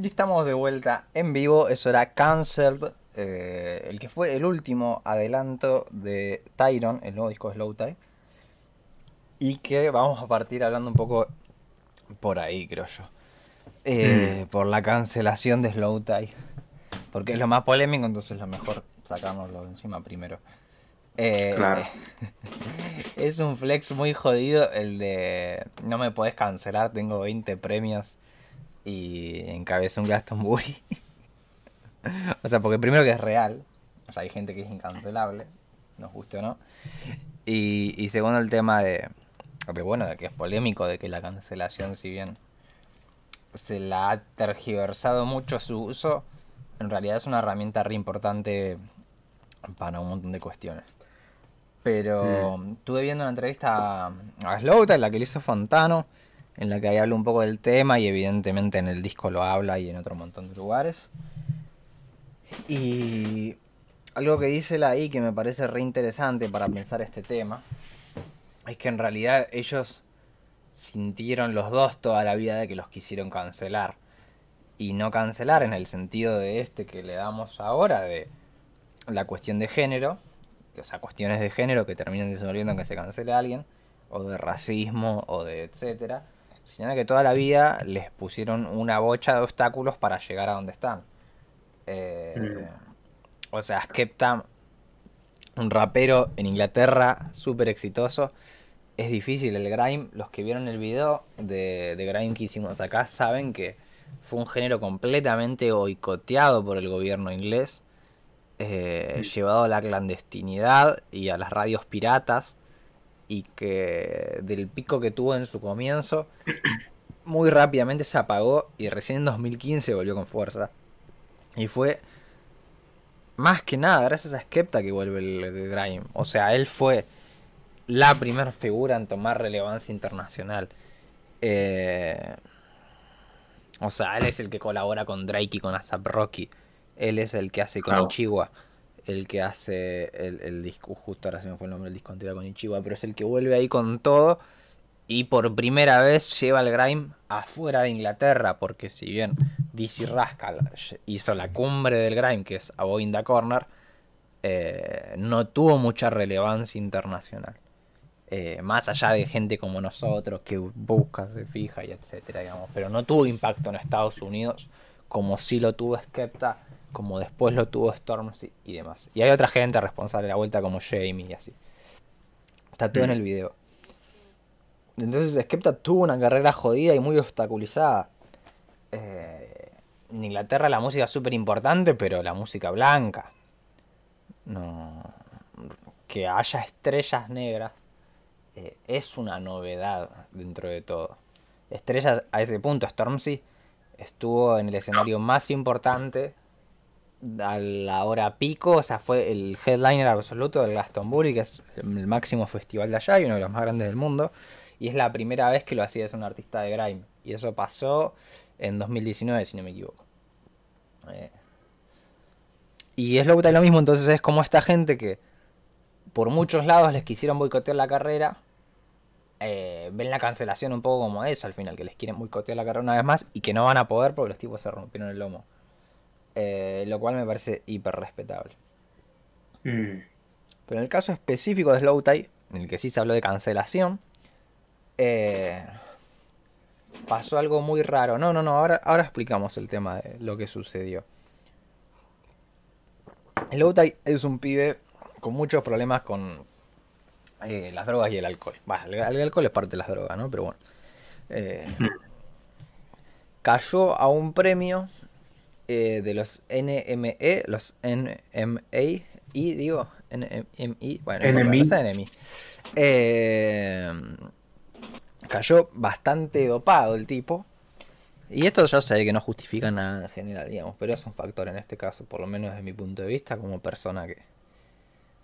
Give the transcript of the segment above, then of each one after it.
Y estamos de vuelta en vivo. Eso era Cancelled. eh, el que fue el último adelanto de Tyron, el nuevo disco de Slow Tie. Y que vamos a partir hablando un poco por ahí, creo yo. Eh, Por la cancelación de Slow Tie. Porque es lo más polémico, entonces es lo mejor sacárnoslo de encima primero. Eh, Claro. Es un flex muy jodido el de no me podés cancelar, tengo 20 premios y encabezó un Glastonbury. o sea, porque primero que es real, o sea, hay gente que es incancelable, nos guste o no. Y, y segundo el tema de, de, bueno, de que es polémico, de que la cancelación, si bien se la ha tergiversado mucho su uso, en realidad es una herramienta re importante para un montón de cuestiones. Pero estuve viendo una entrevista a, a Slowta, en la que le hizo Fontano, en la que ahí habla un poco del tema y evidentemente en el disco lo habla y en otro montón de lugares. Y algo que dice él ahí que me parece re interesante para pensar este tema, es que en realidad ellos sintieron los dos toda la vida de que los quisieron cancelar. Y no cancelar en el sentido de este que le damos ahora, de la cuestión de género, o sea, cuestiones de género que terminan desenvolviendo en que se cancele a alguien, o de racismo, o de etcétera, sino que toda la vida les pusieron una bocha de obstáculos para llegar a donde están. Eh, O sea, Skepta, un rapero en Inglaterra súper exitoso, es difícil el grime. Los que vieron el video de, de grime que hicimos acá saben que fue un género completamente boicoteado por el gobierno inglés, eh, llevado a la clandestinidad y a las radios piratas, y que del pico que tuvo en su comienzo, muy rápidamente se apagó y recién en 2015 volvió con fuerza. Y fue más que nada gracias a Skepta que vuelve el, grime. O sea, él fue la primera figura en tomar relevancia internacional. Eh, o sea, él es el que colabora con Drake y con ASAP Rocky. Él es el que hace con Claro. El que hace el, el disco, justo ahora se me fue el nombre del disco anterior con Ichiwa, pero es el que vuelve ahí con todo. Y por primera vez lleva el grime afuera de Inglaterra, porque si bien DC Rascal hizo la cumbre del grime, que es A Boy in Corner, eh, no tuvo mucha relevancia internacional. Eh, más allá de gente como nosotros que busca, se fija y etcétera, digamos. Pero no tuvo impacto en Estados Unidos como sí lo tuvo Skepta, como después lo tuvo Stormzy y demás. Y hay otra gente responsable de la vuelta como Jamie y así. Todo en el video. Entonces Skepta tuvo una carrera jodida y muy obstaculizada. Eh, en Inglaterra la música es súper importante, pero la música blanca. No. Que haya estrellas negras eh, es una novedad dentro de todo. Estrellas a ese punto, Stormzy estuvo en el escenario más importante a la hora pico, o sea, fue el headliner absoluto del Glastonbury, que es el máximo festival de allá y uno de los más grandes del mundo. Y es la primera vez que lo hacía es un artista de grime. Y eso pasó en 2019, si no me equivoco. Eh, y es lo lo mismo, entonces es como esta gente que por muchos lados les quisieron boicotear la carrera. eh, ven la cancelación un poco como eso al final, que les quieren boicotear la carrera una vez más y que no van a poder porque los tipos se rompieron el lomo. Eh, lo cual me parece hiper respetable. Mm. Pero en el caso específico de Slow Tie, en el que sí se habló de cancelación, eh, pasó algo muy raro. No, no, no, ahora, ahora explicamos el tema de lo que sucedió. Slow Tie es un pibe con muchos problemas con eh, las drogas y el alcohol. Bah, el, el alcohol es parte de las drogas, ¿no? Pero bueno. Eh, cayó a un premio eh, de los NME, los NMA, y digo, NMI, bueno, NMI. Eh, cayó bastante dopado el tipo. Y esto yo sé que no justifica nada en general, digamos, pero es un factor en este caso, por lo menos desde mi punto de vista, como persona que,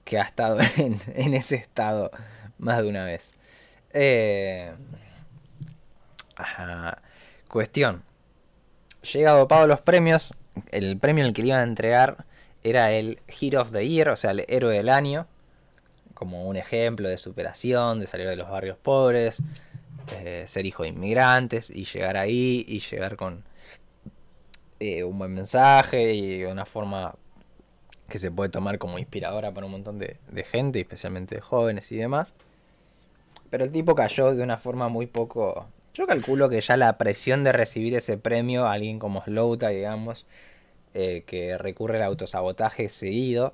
que ha estado en, en ese estado más de una vez. Eh, ajá, cuestión. Llega dopado los premios. El premio el que le iban a entregar era el Hero of the Year, o sea, el héroe del año. Como un ejemplo de superación, de salir de los barrios pobres, eh, ser hijo de inmigrantes y llegar ahí y llegar con eh, un buen mensaje y una forma que se puede tomar como inspiradora para un montón de, de gente, especialmente de jóvenes y demás. Pero el tipo cayó de una forma muy poco... Yo calculo que ya la presión de recibir ese premio, alguien como Slowta, digamos, eh, que recurre al autosabotaje seguido,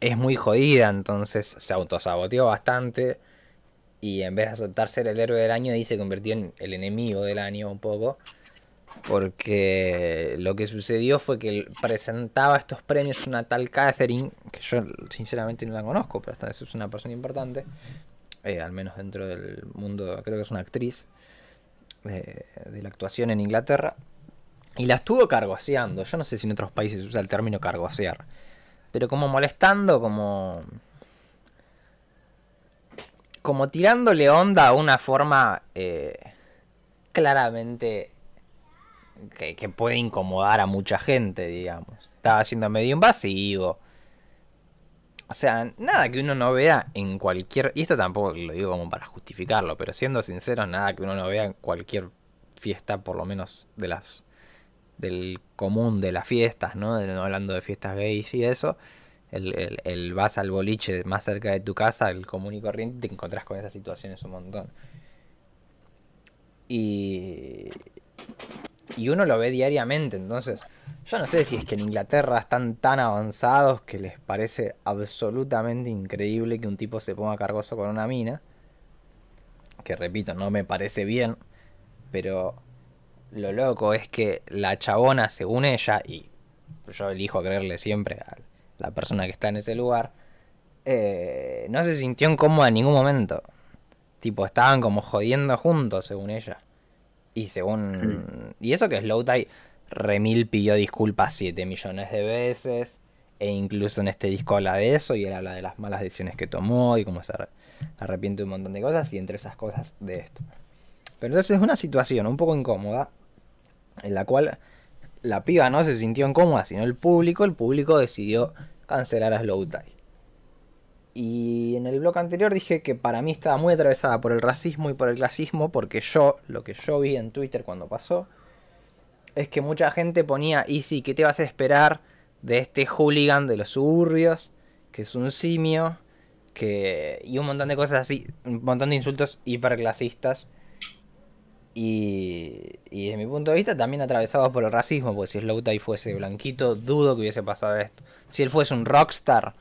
es muy jodida, entonces se autosaboteó bastante y en vez de aceptar ser el héroe del año, ahí se convirtió en el enemigo del año un poco. Porque lo que sucedió fue que presentaba estos premios una tal Catherine, que yo sinceramente no la conozco, pero esta vez es una persona importante, eh, al menos dentro del mundo, creo que es una actriz de, la actuación en Inglaterra, y la estuvo cargoseando. Yo no sé si en otros países se usa el término cargosear, pero como molestando, como como tirándole onda a una forma eh, claramente que, que, puede incomodar a mucha gente, digamos. Estaba siendo medio invasivo. O sea, nada que uno no vea en cualquier... Y esto tampoco lo digo como para justificarlo, pero siendo sincero, nada que uno no vea en cualquier fiesta, por lo menos de las del común de las fiestas, ¿no? no hablando de fiestas gays y eso el, el, vas al boliche más cerca de tu casa, el común y corriente, te encontrás con esas situaciones un montón. Y, y uno lo ve diariamente, entonces yo no sé si es que en Inglaterra están tan avanzados que les parece absolutamente increíble que un tipo se ponga cargoso con una mina. Que repito, no me parece bien, pero lo loco es que la chabona, según ella, y yo elijo creerle siempre al, la persona que está en ese lugar, eh, no se sintió incómoda en ningún momento. Tipo, estaban como jodiendo juntos, según ella. Y según... Y eso que Slowtie remil pidió disculpas 7 millones de veces. E incluso en este disco habla de eso. Y él habla de las malas decisiones que tomó. Y cómo se arrepiente de un montón de cosas. Y entre esas cosas de esto. Pero entonces es una situación un poco incómoda. En la cual la piba no se sintió incómoda, sino el público. El público decidió cancelar a Slow Tie. Y en el blog anterior dije que para mí estaba muy atravesada por el racismo y por el clasismo, porque yo, lo que yo vi en Twitter cuando pasó, es que mucha gente ponía, y sí, ¿qué te vas a esperar de este hooligan de los suburbios? Que es un simio, que... y un montón de cosas así, un montón de insultos hiperclasistas y, y desde mi punto de vista también atravesado por el racismo, porque si Slowtie fuese blanquito, dudo que hubiese pasado esto. Si él fuese un rockstar,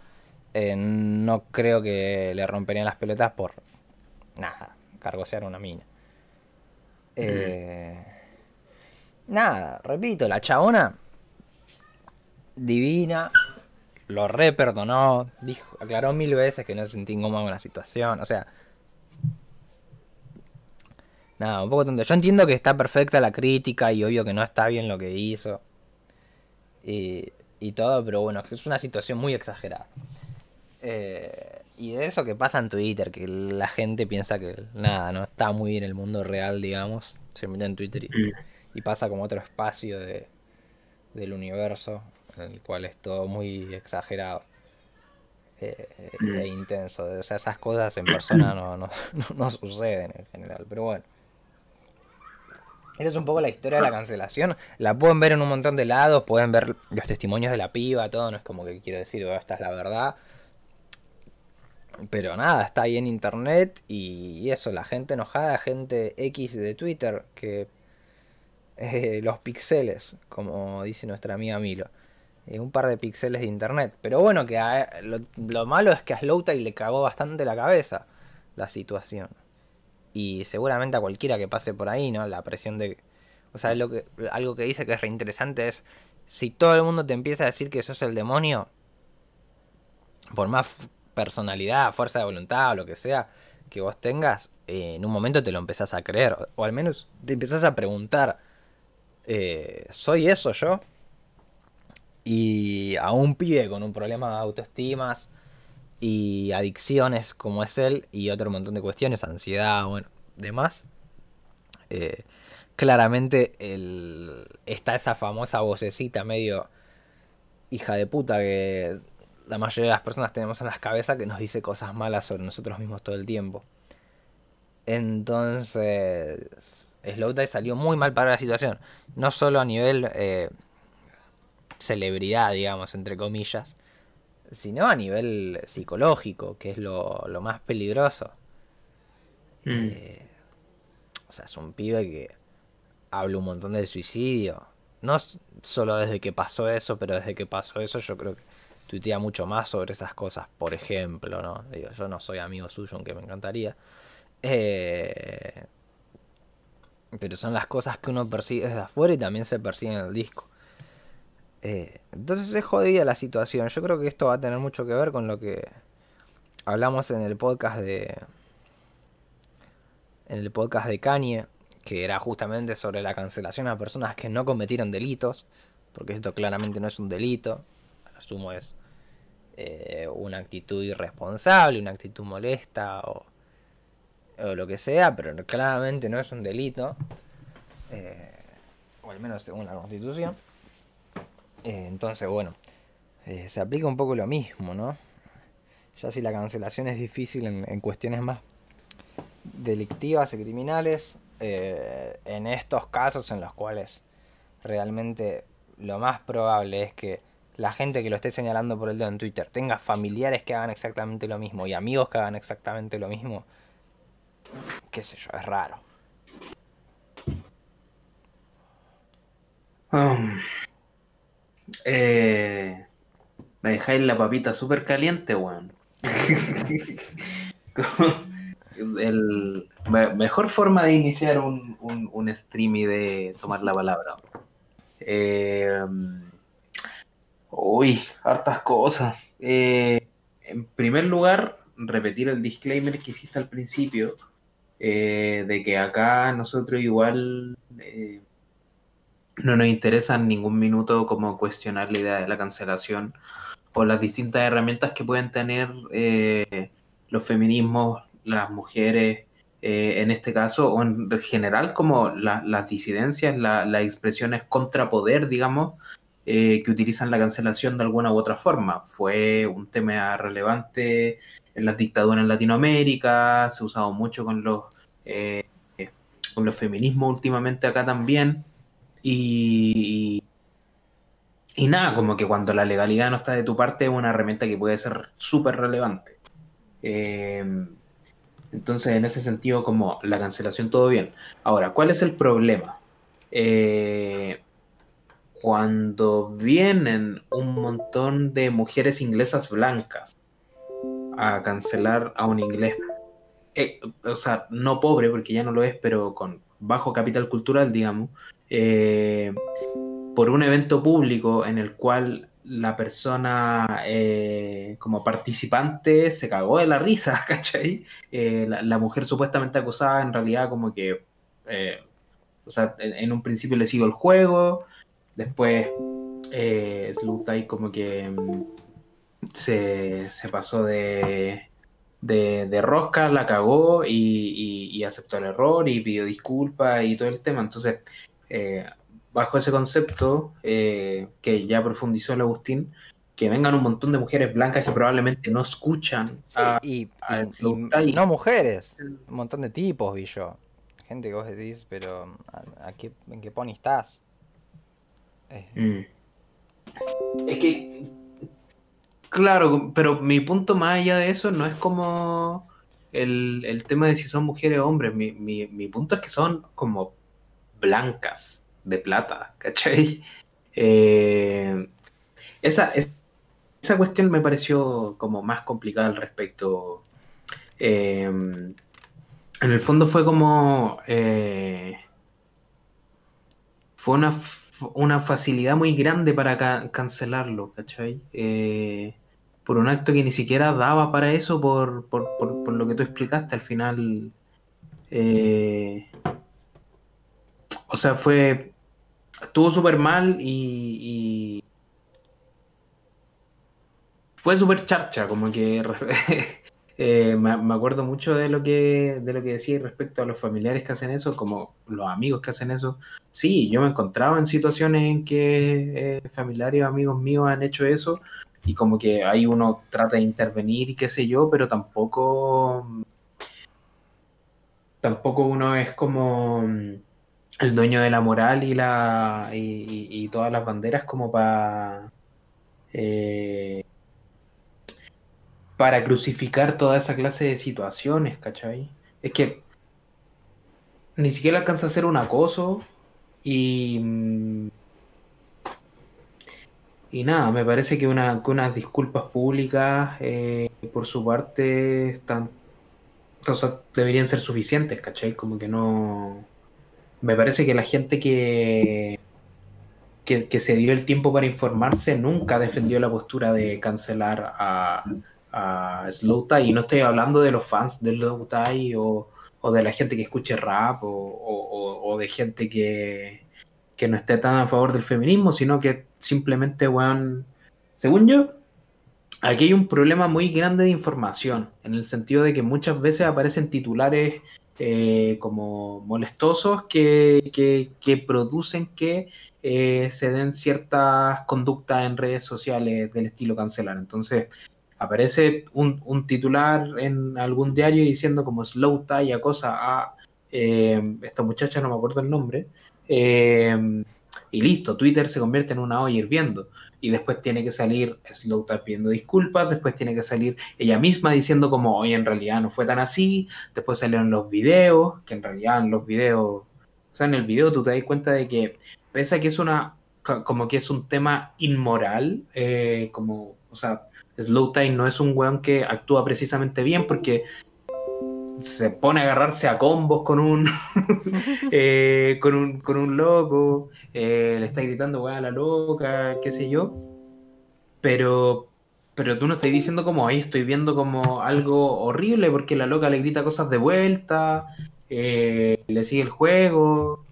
eh, no creo que le romperían las pelotas por nada, cargosear una mina. Eh, nada, repito, la chabona divina, lo re perdonó, dijo, aclaró mil veces que no se sentía incómodo con la situación, o sea, Nada, un poco tonto. Yo entiendo que está perfecta la crítica y obvio que no está bien lo que hizo. Y, y todo, pero bueno, es una situación muy exagerada. Eh, y de eso que pasa en Twitter, que la gente piensa que nada, no está muy bien el mundo real, digamos. Se mete en Twitter y, y pasa como otro espacio de, del universo, en el cual es todo muy exagerado. Eh, e intenso. O sea, esas cosas en persona no, no, no suceden en general. Pero bueno. Esa es un poco la historia de la cancelación. La pueden ver en un montón de lados, pueden ver los testimonios de la piba, todo. No es como que quiero decir, oh, esta es la verdad. Pero nada, está ahí en internet y eso, la gente enojada, gente X de Twitter, que eh, los pixeles, como dice nuestra amiga Milo. Eh, un par de pixeles de internet. Pero bueno, que lo, lo, malo es que a Slowtie le cagó bastante la cabeza la situación y seguramente a cualquiera que pase por ahí, ¿no? La presión de... O sea, lo que, algo que dice que es reinteresante es, si todo el mundo te empieza a decir que sos el demonio, por más personalidad, fuerza de voluntad o lo que sea que vos tengas, eh, en un momento te lo empezás a creer, o, al menos te empezás a preguntar, eh, ¿soy eso yo? Y a un pibe con un problema de autoestimas, y adicciones como es él y otro montón de cuestiones, ansiedad, bueno, demás. Eh, claramente está esa famosa vocecita medio hija de puta que la mayoría de las personas tenemos en las cabezas que nos dice cosas malas sobre nosotros mismos todo el tiempo. Entonces, Slow Tie salió muy mal para la situación. No solo a nivel eh, celebridad, digamos, entre comillas, sino a nivel psicológico, que es lo, lo más peligroso. Mm. Eh, o sea, es un pibe que habla un montón del suicidio. No solo desde que pasó eso, pero desde que pasó eso yo creo que tuitea mucho más sobre esas cosas. Por ejemplo, ¿no? Yo no soy amigo suyo, aunque me encantaría. Eh, pero son las cosas que uno percibe desde afuera y también se percibe en el disco. Eh, entonces es jodida la situación. Yo creo que esto va a tener mucho que ver con lo que hablamos en el podcast de. En el podcast de Kanye, que era justamente sobre la cancelación a personas que no cometieron delitos, porque esto claramente no es un delito, asumo es eh, una actitud irresponsable, una actitud molesta o, lo que sea, pero claramente no es un delito, eh, o al menos según la constitución. Eh, entonces, bueno, se aplica un poco lo mismo, ¿no? Ya si la cancelación es difícil en, cuestiones más delictivas y criminales, en estos casos en los cuales realmente lo más probable es que la gente que lo esté señalando por el dedo en Twitter tenga familiares que hagan exactamente lo mismo y amigos que hagan exactamente lo mismo, qué sé yo, es raro. Um, eh, me dejáis la papita súper caliente, weón. El me- mejor forma de iniciar un, un, un stream y de tomar la palabra. Eh, uy, hartas cosas. Eh, en primer lugar, repetir el disclaimer que hiciste al principio, eh, de que acá nosotros igual eh, no nos interesa en ningún minuto como cuestionar la idea de la cancelación o las distintas herramientas que pueden tener eh, los feminismos, las mujeres, en este caso, o en general como la- las disidencias, la- las expresiones contrapoder, digamos, eh, que utilizan la cancelación de alguna u otra forma. Fue un tema relevante en las dictaduras en Latinoamérica, se ha usado mucho con los, eh, con los feminismos últimamente acá también. Y, y nada, como que cuando la legalidad no está de tu parte es una herramienta que puede ser súper relevante. Eh, entonces, en ese sentido, como la cancelación, todo bien. Ahora, ¿cuál es el problema? Eh, cuando vienen un montón de mujeres inglesas blancas a cancelar a un inglés, eh, o sea, no pobre, porque ya no lo es, pero con bajo capital cultural, digamos, eh, por un evento público en el cual la persona eh, como participante se cagó de la risa, ¿cachai? La, mujer supuestamente acusada en realidad como que, o sea, en, en un principio le siguió el juego, después eh, Slutai como que mm, se, se pasó de, de, de rosca, la cagó y, y- y aceptó el error y pidió disculpas y todo el tema. Entonces, eh, bajo ese concepto eh, que ya profundizó el Agustín, que vengan un montón de mujeres blancas que probablemente no escuchan Sí, a- y, a no mujeres, un montón de tipos vi yo. Gente que vos decís, pero ¿a, a qué, ¿en qué pony estás? Mm. Es que, claro, pero mi punto más allá de eso no es como el, el tema de si son mujeres o hombres. Mi, mi- mi punto es que son como blancas, de plata, ¿cachai? Eh, esa, es- esa cuestión me pareció como más complicada al respecto. Eh, en el fondo fue como... eh, fue una, una facilidad muy grande para ca- cancelarlo, ¿cachai? Eh, por un acto que ni siquiera daba para eso, por, por, por- por lo que tú explicaste al final. eh, o sea, fue. Estuvo súper mal y, y fue súper charcha, como que eh, me, acuerdo mucho de lo que de lo que decía respecto a los familiares que hacen eso, como los amigos que hacen eso. Sí, yo me encontraba en situaciones en que eh, familiares o amigos míos han hecho eso y como que ahí uno trata de intervenir y qué sé yo, pero tampoco tampoco uno es como el dueño de la moral y, la, y, todas las banderas como para... Eh, para crucificar toda esa clase de situaciones, ¿cachai? Es que ni siquiera alcanza a ser un acoso y... Y nada, me parece que, una, unas disculpas públicas eh, por su parte están... O sea, deberían ser suficientes, ¿cachai? Como que no... Me parece que la gente que, que, que se dio el tiempo para informarse nunca defendió la postura de cancelar a, a Slow Tie. Y no estoy hablando de los fans de Slow Tie o, o de la gente que escuche rap o, o, de gente que, que, no esté tan a favor del feminismo, sino que simplemente, weón, según yo, aquí hay un problema muy grande de información, en el sentido de que muchas veces aparecen titulares eh, como molestosos que, que, que producen que eh, se den ciertas conductas en redes sociales del estilo cancelar. Entonces, aparece un, titular en algún diario diciendo como slow tie cosa a eh, esta muchacha, no me acuerdo el nombre, eh, y listo, Twitter se convierte en una olla hirviendo. Y después tiene que salir Slow tie pidiendo disculpas, después tiene que salir ella misma diciendo como, hoy en realidad no fue tan así, después salieron los videos, que en realidad en los videos, o sea, en el video tú te das cuenta de que, pese a que es una, como que es un tema inmoral, eh, como, o sea, Slow Time no es un weón que actúa precisamente bien porque se pone a agarrarse a combos con un eh, con un con un loco, eh, le está gritando weón a la loca, qué sé yo. Pero pero tú no estás diciendo como ahí estoy viendo como algo horrible porque la loca le grita cosas de vuelta, eh, le sigue el juego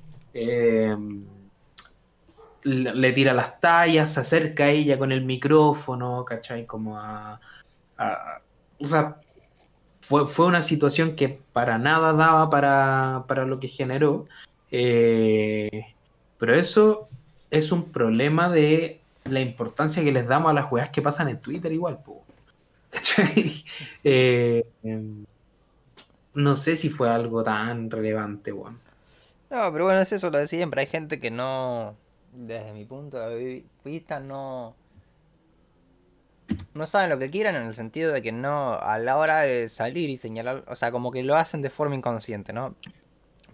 le tira las tallas, se acerca a ella con el micrófono, ¿cachai? Como a... o sea, fue, fue, una situación que para nada daba para, para lo que generó. Eh, pero eso es un problema de la importancia que les damos a las weas que pasan en Twitter igual, ¿cachai? Eh, no sé si fue algo tan relevante, weón. No, pero bueno, es eso lo de siempre. Hay gente que no desde mi punto de vista, no. No saben lo que quieran en el sentido de que no, a la hora de salir y señalar, o sea, como que lo hacen de forma inconsciente, ¿no?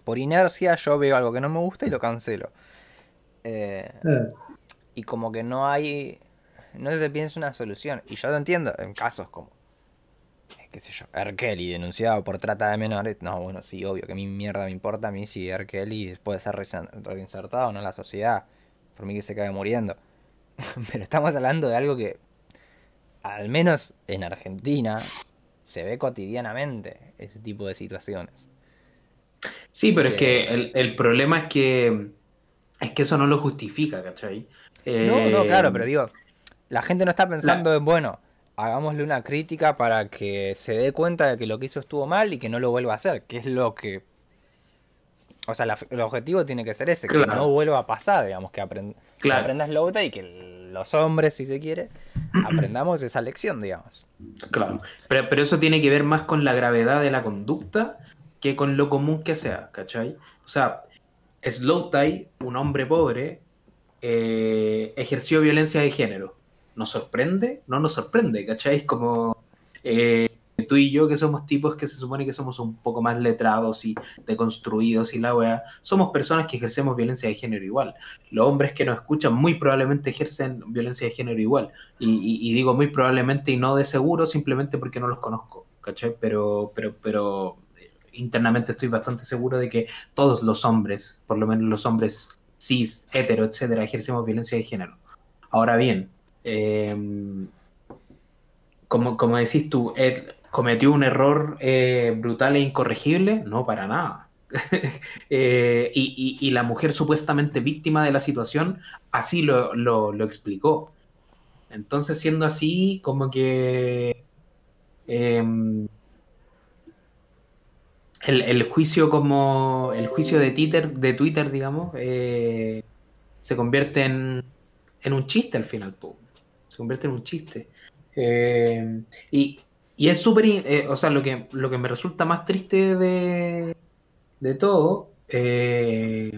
Por inercia yo veo algo que no me gusta y lo cancelo. Eh, eh. Y como que no hay, no se piensa una solución. Y yo lo entiendo en casos como, qué sé yo, R. Kelly denunciado por trata de menores. No, bueno, sí, obvio que mi mierda me importa a mí si R. Kelly puede ser reinsertado o no en la sociedad por mí que se cae muriendo. Pero estamos hablando de algo que, al menos en Argentina, se ve cotidianamente, ese tipo de situaciones. Sí, pero es que el, problema es que es que eso no lo justifica, ¿cachai? No, no, claro, pero digo, la gente no está pensando en, bueno, hagámosle una crítica para que se dé cuenta de que lo que hizo estuvo mal y que no lo vuelva a hacer, que es lo que o sea, el objetivo tiene que ser ese, que no vuelva a pasar, digamos, que, aprendas Lota y que los hombres, si se quiere, aprendamos esa lección, digamos. Claro, pero, eso tiene que ver más con la gravedad de la conducta que con lo común que sea, ¿cachai? O sea, Slow Tie, un hombre pobre, eh, ejerció violencia de género. ¿Nos sorprende? No nos sorprende, ¿cachai? Es como... Eh, tú y yo, que somos tipos que se supone que somos un poco más letrados y deconstruidos y la weá, somos personas que ejercemos violencia de género igual. Los hombres que nos escuchan muy probablemente ejercen violencia de género igual. Y, digo muy probablemente y no de seguro simplemente porque no los conozco, ¿cachai? Pero, pero, pero eh, internamente estoy bastante seguro de que todos los hombres, por lo menos los hombres cis, hetero, etcétera, ejercemos violencia de género. Ahora bien, em, como, como decís tú, cometió un error eh, brutal e incorregible, no para nada. Eh, y, la mujer supuestamente víctima de la situación así lo, explicó. Entonces, siendo así, como que em, el, juicio como el juicio de Twitter, de Twitter digamos, eh, se convierte en, en, un chiste al final. Se convierte en un chiste. y, y es súper, eh, o sea, lo que, lo que me resulta más triste de, de todo Eh,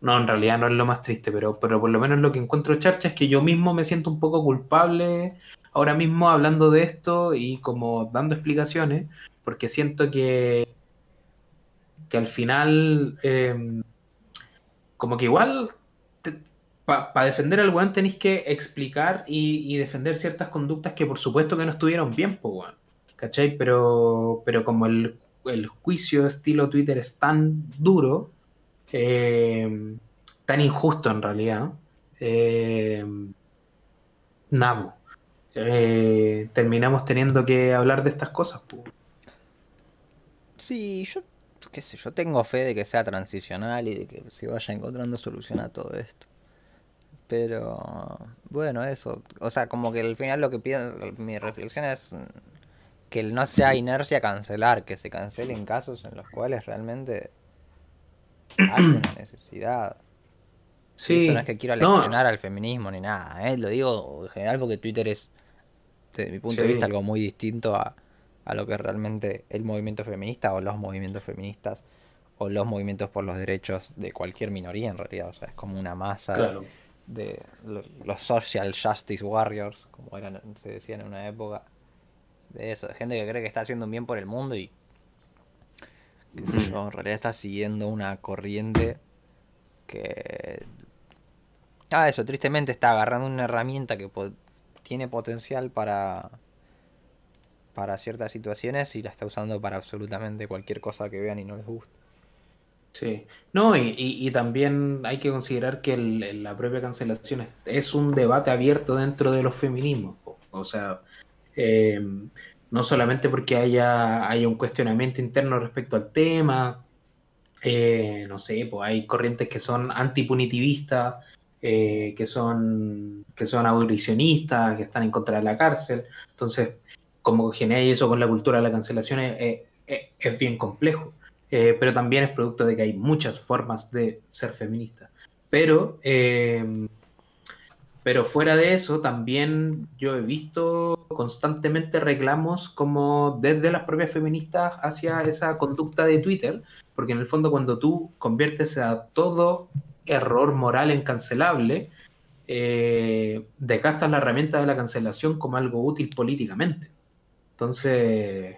no, en realidad no es lo más triste, pero, pero por lo menos lo que encuentro charcha es que yo mismo me siento un poco culpable ahora mismo hablando de esto y como dando explicaciones, porque siento que, que al final, em, como que igual, para defender al weón tenéis que explicar y, defender ciertas conductas que por supuesto que no estuvieron bien, pues weón. ¿Cachai? Pero, pero como el, el juicio estilo Twitter es tan duro, eh, tan injusto en realidad. Eh, nada, eh, terminamos teniendo que hablar de estas cosas. Sí, yo qué sé, yo tengo fe de que sea transicional y de que se vaya encontrando solución a todo esto. Pero bueno, eso, o sea, como que al final lo que pido, mi reflexión es que no sea inercia cancelar, que se cancelen casos en los cuales realmente hay una necesidad. Sí, Esto no es que quiero leccionar al feminismo ni nada, ¿eh? lo digo en general porque Twitter es, desde mi punto de vista, algo muy distinto a, a lo que realmente el movimiento feminista o los movimientos feministas o los movimientos por los derechos de cualquier minoría en realidad. O sea, es como una masa de, los social justice warriors, como eran, se decían en una época. De eso, de gente que cree que está haciendo un bien por el mundo y en realidad está siguiendo una corriente que... Ah, eso, tristemente está agarrando una herramienta que tiene potencial para para ciertas situaciones y la está usando para absolutamente cualquier cosa que vean y no les guste. Sí, no, y, también hay que considerar que la propia cancelación es, un debate abierto dentro de los feminismos. O sea, eh, no solamente porque haya, haya un cuestionamiento interno respecto al tema, eh, no sé, pues hay corrientes que son antipunitivistas, eh, que, son, que son abolicionistas, que están en contra de la cárcel. Entonces, como genera eso con la cultura de la cancelación es, bien complejo. Eh, pero también es producto de que hay muchas formas de ser feminista. Pero pero fuera de eso, también yo he visto constantemente reclamos como desde las propias feministas hacia esa conducta de Twitter, porque en el fondo cuando tú conviertes a todo error moral en cancelable, eh, decastas la herramienta de la cancelación como algo útil políticamente. Entonces,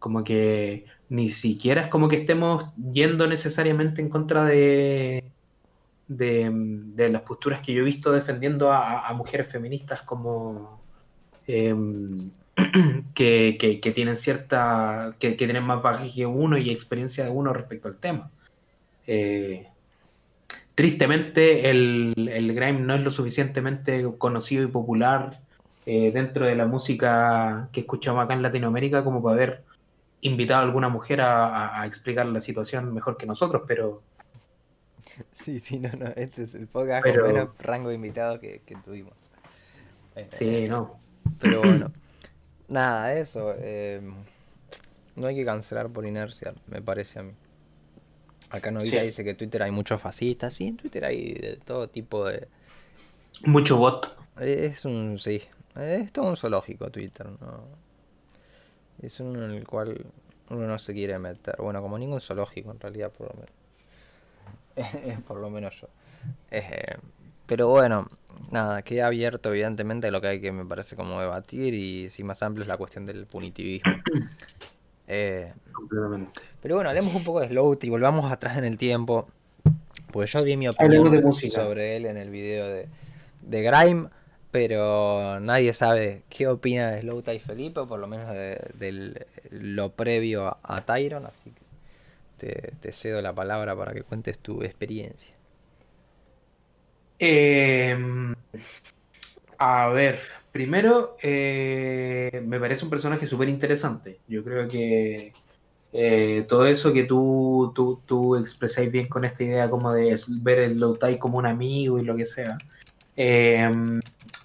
como que ni siquiera es como que estemos yendo necesariamente en contra de, de, las posturas que yo he visto defendiendo a, mujeres feministas como em, que, tienen cierta que, tienen más bagaje que uno y experiencia de uno respecto al tema. Eh, tristemente el, el, grime no es lo suficientemente conocido y popular eh, dentro de la música que escuchamos acá en Latinoamérica como para haber invitado a alguna mujer a explicar la situación mejor que nosotros, pero Sí, sí, no, no, este es el podcast con menos rango de invitados que, tuvimos. Eh, sí, no. Pero bueno, nada, eso. Eh, no hay que cancelar por inercia, me parece a mí. Acá Novita dice que en Twitter hay muchos fascistas. Sí, en Twitter hay de todo tipo de. Mucho bot. Es un. Sí. Es todo un zoológico Twitter, ¿no? Es uno en el cual uno no se quiere meter. Bueno, como ningún zoológico en realidad, por lo menos. por lo menos yo. Eh, pero bueno, nada, queda abierto evidentemente lo que hay que me parece como debatir y si más amplio es la cuestión del punitivismo. Eh, pero bueno, hablemos un poco de Sloat y volvamos atrás en el tiempo. Pues yo di mi opinión sobre él en el video de, de Grime, pero nadie sabe qué opina de Slow y Felipe, por lo menos de, lo previo a, a Tyron, así que te, cedo la palabra para que cuentes tu experiencia. Em, a ver, primero, eh, me parece un personaje súper interesante. Yo creo que eh, todo eso que tú, tú, expresáis bien con esta idea como de ver el Lowtai como un amigo y lo que sea. Em,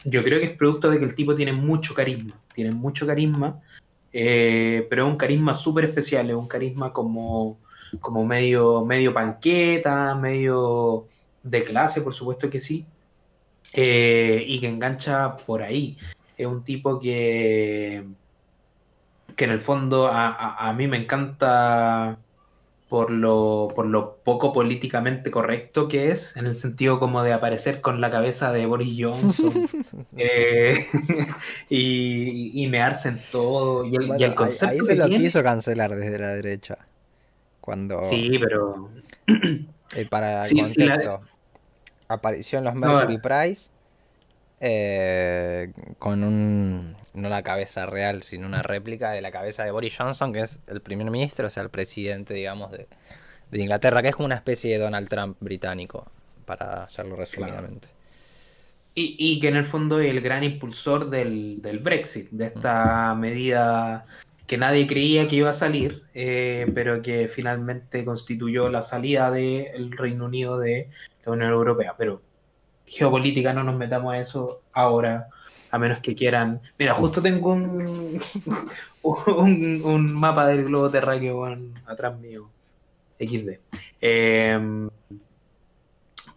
yo creo que es producto de que el tipo tiene mucho carisma. Tiene mucho carisma, eh, pero es un carisma súper especial, es un carisma como como medio, medio panqueta, medio de clase, por supuesto que sí, eh, y que engancha por ahí. Es un tipo que, que en el fondo a, mí me encanta por lo, por lo poco políticamente correcto que es, en el sentido como de aparecer con la cabeza de Boris Johnson eh, y, y, mearse en todo. Y el, y el concepto ahí, se lo quiso cancelar desde la derecha. Cuando... Sí, pero... Eh, para el contexto, apareció en los Mercury Prize eh, con un... no la cabeza real, sino una réplica de la cabeza de Boris Johnson, que es el primer ministro, o sea, el presidente, digamos, de, Inglaterra, que es como una especie de Donald Trump británico, para hacerlo resumidamente. Y, y, que en el fondo es el gran impulsor del, del Brexit, de esta medida que nadie creía que iba a salir, eh, pero que finalmente constituyó la salida del Reino Unido de la Unión Europea. Pero geopolítica no nos metamos a eso ahora, a menos que quieran. Mira, justo tengo un, un, mapa del globo terráqueo atrás mío, XD. Em,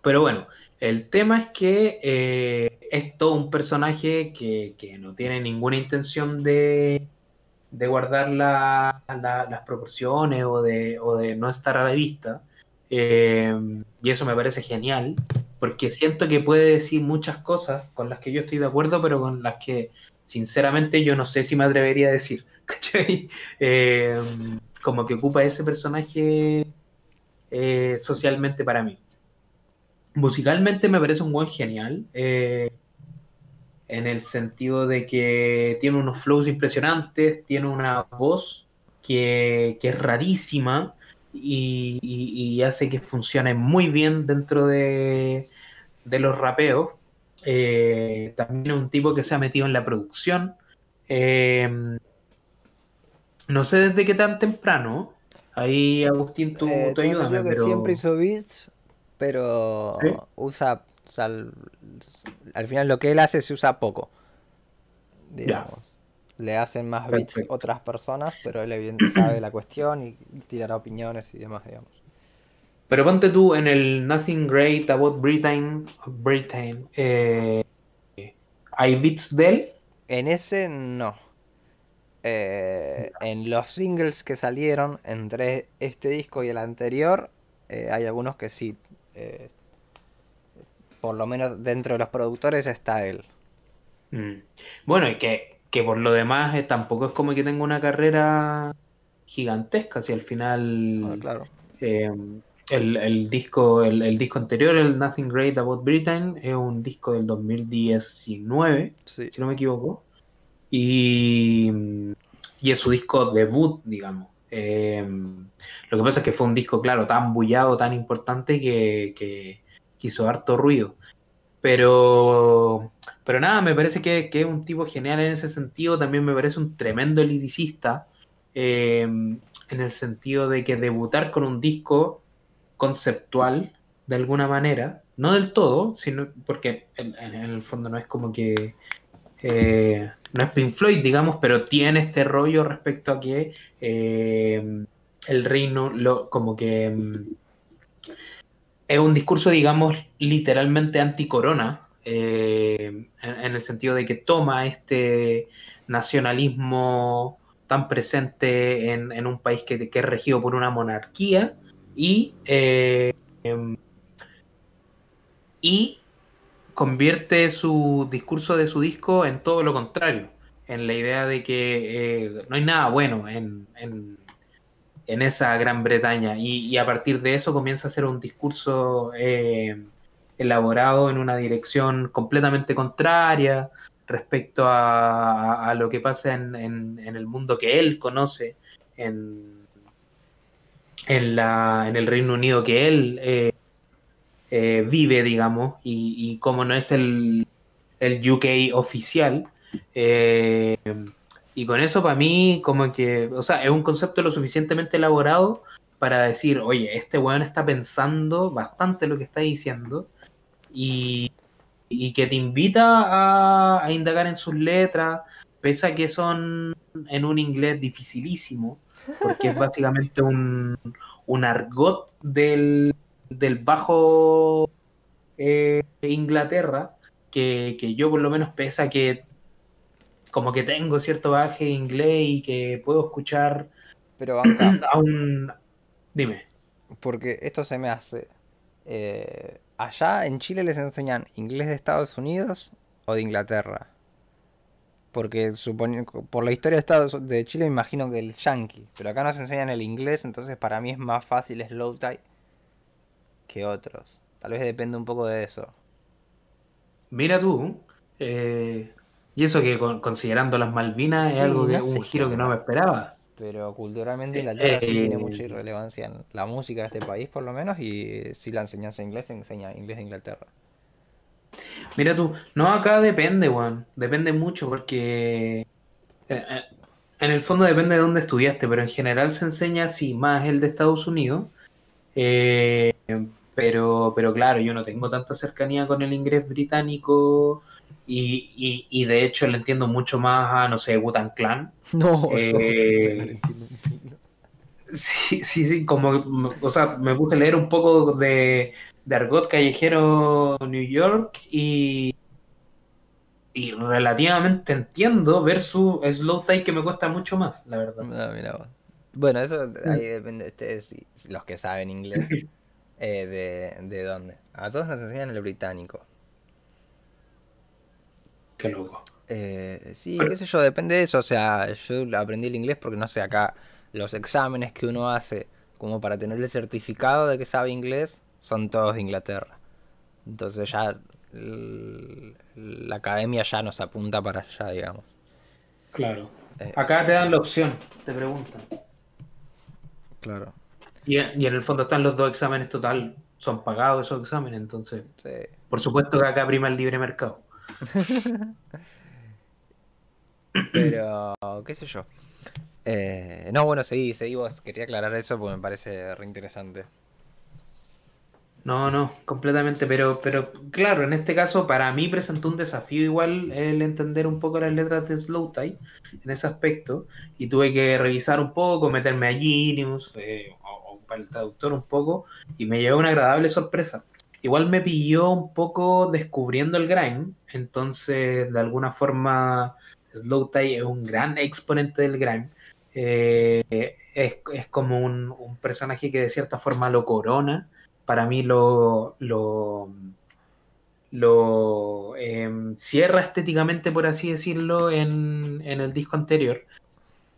pero bueno, el tema es que eh, es todo un personaje que, que no tiene ninguna intención de de guardar las proporciones o de, o de, no estar a la vista. Eh, y eso me parece genial, porque siento que puede decir muchas cosas con las que yo estoy de acuerdo, pero con las que sinceramente yo no sé si me atrevería a decir. Eh, como que ocupa ese personaje eh, socialmente para mí. Musicalmente me parece un buen genial en el sentido de que tiene unos flows impresionantes, tiene una voz que, es rarísima y, hace que funcione muy bien dentro de, los rapeos. Eh, también es un tipo que se ha metido en la producción. Eh, no sé desde qué tan temprano. Ahí, Agustín, tú, eh, tú ayúdame. Pero... siempre hizo beats, pero usa al final lo que él hace se usa poco. Le hacen más bits otras personas, pero él evidentemente sabe la cuestión y tirará opiniones y demás, digamos. Pero ponte tú en el Nothing Great About Britain, Britain eh, ¿hay bits de él? En ese no. Eh, en los singles que salieron entre este disco y el anterior, eh, hay algunos que sí por lo menos dentro de los productores está él. Mm. Bueno, y que, por lo demás eh, tampoco es como que tenga una carrera gigantesca, si al final ah, claro. Eh, el, disco, el, disco anterior, el Nothing Great About Britain, es un disco del 2019, si no me equivoco. Y, y es su disco debut, digamos. Eh, lo que pasa es que fue un disco, claro, tan bullado, tan importante que hizo harto ruido. Pero, pero nada, me parece que, es un tipo genial en ese sentido. También me parece un tremendo liricista. Eh, en el sentido de que debutar con un disco conceptual, de alguna manera, no del todo, sino porque en, el fondo no es como que. Eh, no es Pink Floyd, digamos, pero tiene este rollo respecto a que eh, el reino, lo, como que mm, es un discurso, digamos, literalmente anticorona, eh, en, el sentido de que toma este nacionalismo tan presente en, un país que, es regido por una monarquía y, eh, y convierte su discurso de su disco en todo lo contrario, en la idea de que eh, no hay nada bueno en en esa Gran Bretaña. Y, a partir de eso comienza a ser un discurso eh, elaborado en una dirección completamente contraria respecto a, lo que pasa en, el mundo que él conoce, en, en, la, en el Reino Unido que él eh, eh, vive, digamos, y, como no es el, el UK oficial, y con eso para mí, como que, o sea, es un concepto lo suficientemente elaborado para decir, oye, este weón está pensando bastante lo que está diciendo y, que te invita a, indagar en sus letras, pese a que son en un inglés dificilísimo, porque es básicamente un, un argot del, del bajo eh, Inglaterra, que, que, yo por lo menos pese a que como que tengo cierto baje de inglés y que puedo escuchar Pero a un... Dime. Porque esto se me hace. eh, allá en Chile les enseñan inglés de Estados Unidos o de Inglaterra. Porque supone- por la historia de Estados de Chile imagino que el yankee. Pero acá nos enseñan el inglés, entonces para mí es más fácil slow tie que otros. Tal vez depende un poco de eso. Mira tú. eh, y eso que con- considerando las Malvinas Sí, es algo que no un giro que no me esperaba. Pero culturalmente Inglaterra sí tiene Eh, mucha irrelevancia en la música de este país, por lo menos, y sí la enseñanza inglés se enseña inglés de Inglaterra. Mira tú, no, acá depende, weón. Depende mucho porque eh, eh, en el fondo depende de dónde estudiaste, pero en general se enseña sí más el de Estados Unidos. Eh, pero, pero claro, yo no tengo tanta cercanía con el inglés británico y, y- y de hecho le entiendo mucho más a, no sé, Wu-Tang Clan. No, Eh, no. Sí, sí, sí, como, o sea, me puse a leer un poco de, de argot callejero New York y, y relativamente entiendo versus Slow Tie que me cuesta mucho más, la verdad. No, mira vos. Bueno, eso ahí depende de ustedes, los que saben inglés, eh, de, de dónde. A todos nos enseñan el británico. Qué loco. Eh, sí, qué sé yo, depende de eso. O sea, yo aprendí el inglés porque no sé, acá los exámenes que uno hace como para tener el certificado de que sabe inglés son todos de Inglaterra. Entonces ya la academia ya nos apunta para allá, digamos. Claro. Eh. Acá te dan la opción, te preguntan. Claro. Y, y en el fondo están los dos exámenes total, son pagados esos exámenes, entonces, Sí. por supuesto que acá prima el libre mercado. Pero, qué sé yo. Eh, no, bueno, seguí, seguí vos. Quería aclarar eso porque me parece re interesante. No, no, completamente, pero, pero claro, en este caso para mí presentó un desafío igual el entender un poco las letras de Slow Tie en ese aspecto y tuve que revisar un poco, meterme a Genius eh, o para el traductor un poco y me llevó una agradable sorpresa. Igual me pilló un poco descubriendo el grime, entonces de alguna forma Slow Tie es un gran exponente del grime. Eh, es, es como un, un personaje que de cierta forma lo corona para mí lo, lo, lo em, cierra estéticamente, por así decirlo, en, en el disco anterior.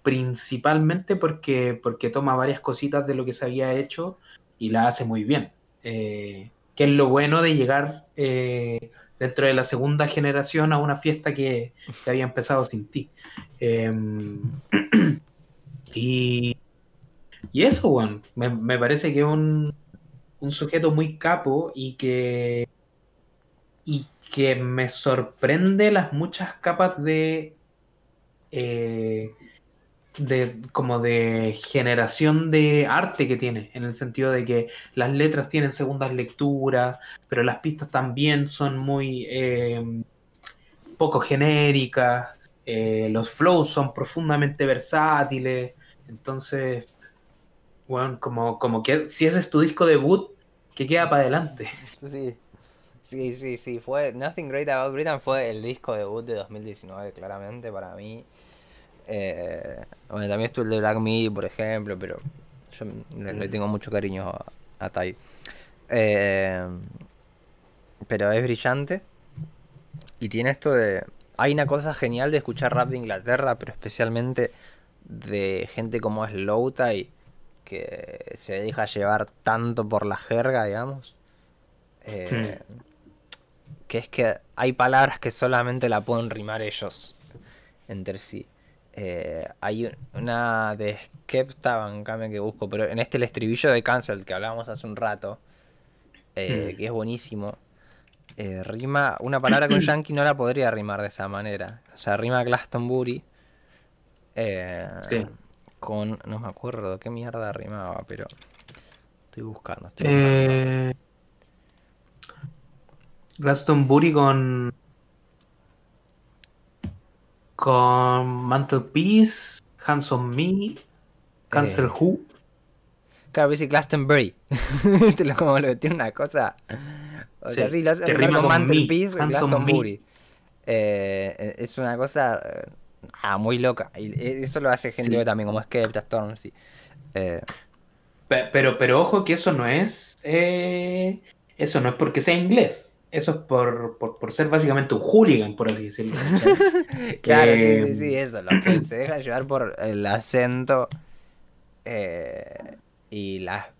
Principalmente porque, porque toma varias cositas de lo que se había hecho y la hace muy bien. Eh, que es lo bueno de llegar eh, dentro de la segunda generación a una fiesta que, que había empezado sin ti. Em, y, y eso, Juan, me, me parece que es un, un sujeto muy capo y que y que me sorprende las muchas capas de eh, de como de generación de arte que tiene en el sentido de que las letras tienen segundas lecturas pero las pistas también son muy eh, poco genéricas eh, los flows son profundamente versátiles entonces bueno, como, como que si ese es tu disco debut, que queda para adelante. Sí, sí, sí, sí. Fue Nothing Great About Britain fue el disco debut de 2019, claramente, para mí. Eh, bueno, también estuvo el de Black Midi, por ejemplo, pero yo le, le tengo mucho cariño a, a Tai. Eh, pero es brillante. Y tiene esto de... Hay una cosa genial de escuchar rap de Inglaterra, pero especialmente de gente como es Lowtie que se deja llevar tanto por la jerga, digamos. Eh, Que es que hay palabras que solamente la pueden rimar ellos entre sí. Eh, hay un- una de Skepta, bancame que busco, pero en este el estribillo de Cancel que hablábamos hace un rato, eh, Mm. que es buenísimo, eh, rima, una palabra con Yankee no la podría rimar de esa manera. O sea, rima Glastonbury. Eh, Sí. Con, no me acuerdo qué mierda rimaba, pero estoy buscando. Estoy. Eh, Glastonbury con. Con Hands on Me, Cancer Eh. Who. Claro, dice Glastonbury. Viste lo- como lo tiene una cosa. O sea, Sí, sí, lo hace con Glastonbury. Eh, es una cosa ah, muy loca. Y eh, eso lo hace gente Sí. también, como Skepta, Stormzy. Eh, Pero, pero ojo que eso no es. Eh, eso no es porque sea inglés. Eso es por, por, ser básicamente un hooligan, por así decirlo. claro, sí, sí, sí, eh, eso. Lo que se deja llevar por el acento eh, y la.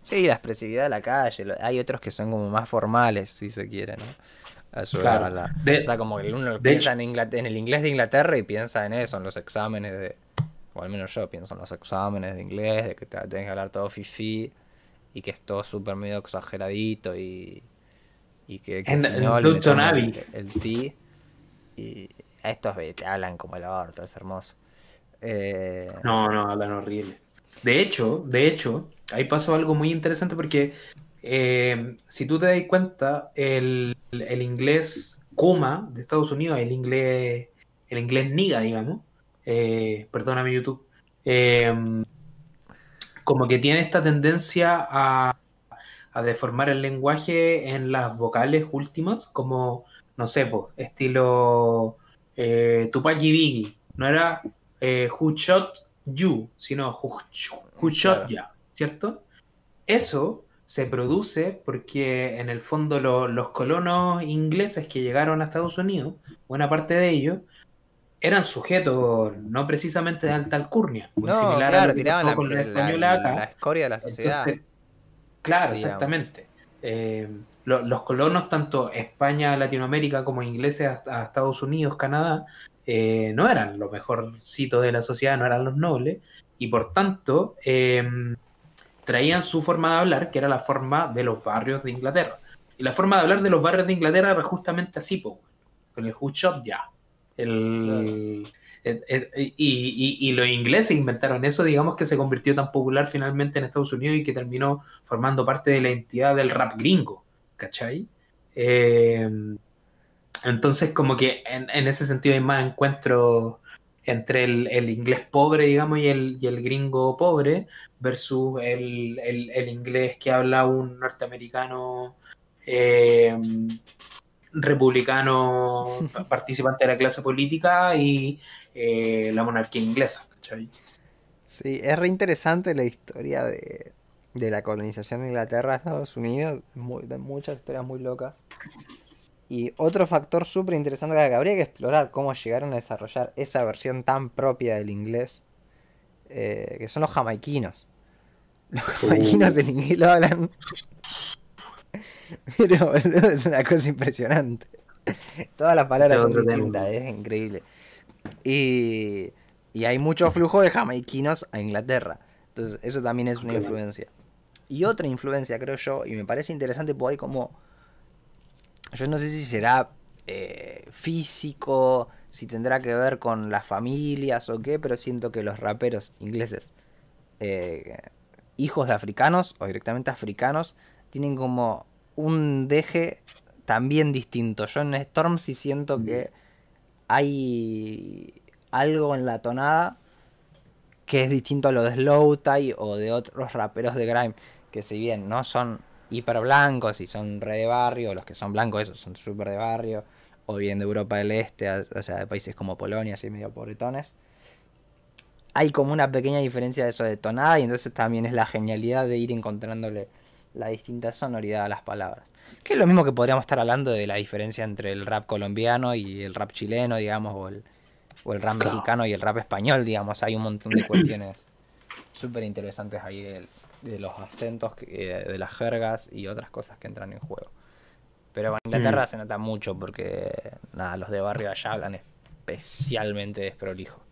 Sí, la expresividad de la calle. Hay otros que son como más formales, si se quiere, ¿no? O sea, como que uno piensa en, en el inglés de Inglaterra y piensa en eso, en los exámenes de o al menos yo pienso en los exámenes de inglés, de que te, tenés que hablar todo fifi y que es todo súper medio exageradito y, y que, en, el, el, ti y estos te hablan como el orto, es hermoso. Eh, no, no, hablan horrible. De hecho, de hecho, ahí pasó algo muy interesante porque eh, si tú te das cuenta, el, el inglés Kuma de Estados Unidos, el inglés, el inglés niga, digamos, eh, perdóname YouTube, em, como que tiene esta tendencia a, deformar el lenguaje en las vocales últimas, como, no sé, pues, estilo eh, Tupac y Biggie. No era eh, Who Shot You, sino Who, Shot Ya, ¿cierto? Eso se produce porque en el fondo los colonos ingleses que llegaron a Estados Unidos, buena parte de ellos, eran sujetos no precisamente de alta alcurnia, muy similar claro, a tiraban la, la, escoria de la sociedad. claro, exactamente. Eh, los colonos, tanto España, Latinoamérica, como ingleses a, Estados Unidos, Canadá, eh, no eran los mejorcitos de la sociedad, no eran los nobles, y por tanto em, traían su forma de hablar, que era la forma de los barrios de Inglaterra. Y la forma de hablar de los barrios de Inglaterra era justamente así, con el shot ya. El, y, los ingleses inventaron eso, digamos que se convirtió tan popular finalmente en Estados Unidos y que terminó formando parte de la entidad del rap gringo, ¿cachai? Eh, entonces, como que en, ese sentido hay más encuentros entre el, inglés pobre, digamos, y el, y el gringo pobre, versus el, inglés que habla un norteamericano eh, republicano participante de la clase política y eh, la monarquía inglesa. Sí, es re interesante la historia de, la colonización de Inglaterra a Estados Unidos, muy, de muchas historias muy locas. Y otro factor súper interesante que habría que explorar cómo llegaron a desarrollar esa versión tan propia del inglés, eh, que son los jamaiquinos. Los jamaiquinos en inglés lo hablan Pero, es una cosa impresionante. Todas las palabras son distintas, es increíble. Y, y hay mucho flujo de jamaiquinos a Inglaterra. Entonces, eso también es una influencia. Y otra influencia, creo yo, y me parece interesante, porque hay como. Yo no sé si será eh, físico, si tendrá que ver con las familias o qué, pero siento que los raperos ingleses, eh, hijos de africanos o directamente africanos, tienen como un deje también distinto. Yo en Storm sí siento que hay algo en la tonada que es distinto a lo de Slow Tie o de otros raperos de Grime, que si bien no son hiper blancos y son re de barrio, los que son blancos esos son súper de barrio, o bien de Europa del Este, o sea, de países como Polonia, así medio pobretones. Hay como una pequeña diferencia de eso de tonada y entonces también es la genialidad de ir encontrándole la distinta sonoridad a las palabras. Que es lo mismo que podríamos estar hablando de la diferencia entre el rap colombiano y el rap chileno, digamos, o el, o el rap mexicano y el rap español, digamos. Hay un montón de cuestiones súper interesantes ahí de, los acentos, eh, de las jergas y otras cosas que entran en juego. Pero en Inglaterra mm. se nota mucho porque, nada, los de barrio allá hablan especialmente desprolijo.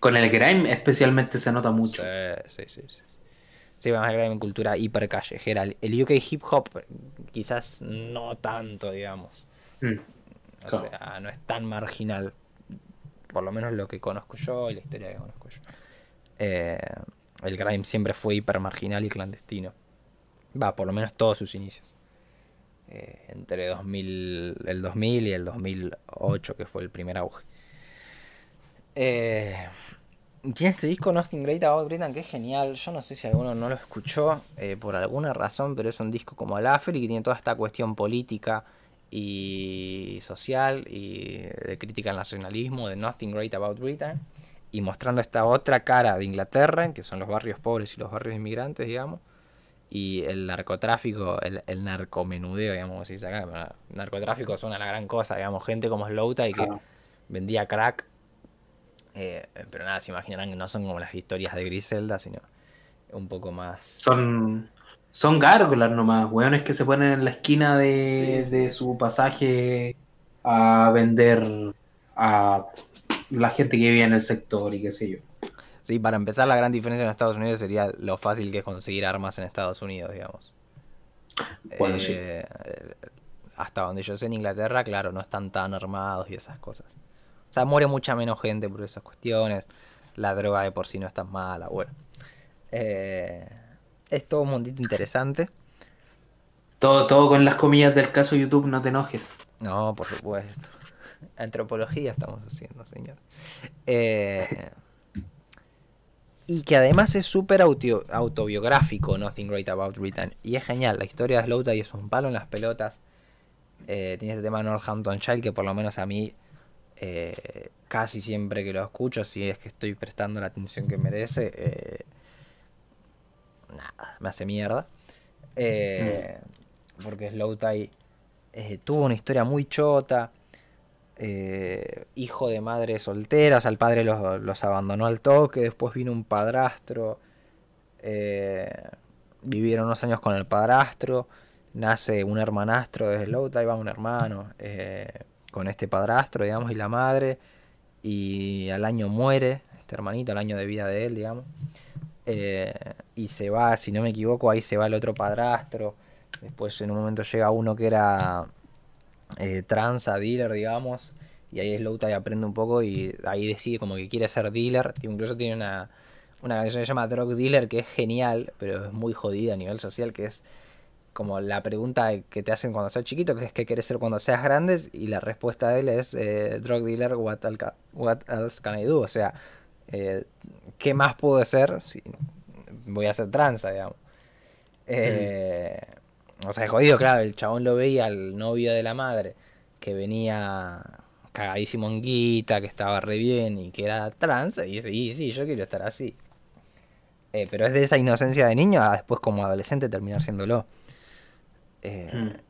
Con el grime especialmente se nota mucho. sí, sí. sí. Sí, vamos a en cultura hiper callejera. El UK hip hop quizás no tanto, digamos. Mm, o sea, no es tan marginal. Por lo menos lo que conozco yo y la historia que conozco yo. Eh, el grime siempre fue hiper marginal y clandestino. Va, por lo menos todos sus inicios. Eh, entre 2000, el 2000 y el 2008, que fue el primer auge. Eh, tiene este disco Nothing Great About Britain que es genial. Yo no sé si alguno no lo escuchó eh, por alguna razón, pero es un disco como el Afri que tiene toda esta cuestión política y social y de crítica al nacionalismo de Nothing Great About Britain. y mostrando esta otra cara de Inglaterra, que son los barrios pobres y los barrios inmigrantes, digamos, y el narcotráfico, el, el narcomenudeo, digamos, si acá, narcotráfico suena la gran cosa, digamos, gente como Slowta y que vendía crack, eh, pero nada, se imaginarán que no son como las historias de Griselda, sino un poco más... Son, son gárgolas nomás, weones que se ponen en la esquina de, de su pasaje a vender a la gente que vive en el sector y qué sé yo. Sí, para empezar, la gran diferencia en Estados Unidos sería lo fácil que es conseguir armas en Estados Unidos, digamos. Bueno, sí. Eh, hasta donde yo sé en Inglaterra, claro, no están tan armados y esas cosas. O sea, muere mucha menos gente por esas cuestiones. La droga de por sí no es tan mala, bueno. Eh, es todo un mundito interesante. Todo, todo con las comillas del caso YouTube, no te enojes. No, por supuesto. Antropología estamos haciendo, señor. Eh, y que además es súper auto, autobiográfico, Nothing Great About Britain. Y es genial, la historia de y es un palo en las pelotas. Eh, tiene este tema Northampton Child que por lo menos a mí eh, casi siempre que lo escucho, si es que estoy prestando la atención que merece, eh, nada, me hace mierda. Eh, mm. Porque Slowtie eh, tuvo una historia muy chota. Hijo de madre soltera, o sea, el padre los, abandonó al toque, después vino un padrastro, vivieron unos años con el padrastro, nace un hermanastro de Slowta, va un hermano con este padrastro, digamos, y la madre, y al año muere este hermanito, al año de vida de él, digamos, y se va, si no me equivoco, ahí se va el otro padrastro, después en un momento llega uno que era eh, tranza, dealer, digamos. Y ahí Slowtie aprende un poco y ahí decide como que quiere ser dealer. Incluso tiene una, una canción que se llama Drug Dealer que es genial, pero es muy jodida a nivel social, que es como la pregunta que te hacen cuando seas chiquito, que es qué quieres ser cuando seas grande, y la respuesta de él es eh, Drug Dealer, what, else can I do? O sea, eh, ¿qué más puedo hacer si voy a ser tranza, digamos? Eh, o sea, es jodido, claro, el chabón lo veía al novio de la madre, que venía cagadísimo en guita, que estaba re bien y que era trans, y dice, sí, sí, yo quiero estar así. Eh, pero es de esa inocencia de niño a después como adolescente terminar siéndolo. Eh, hmm.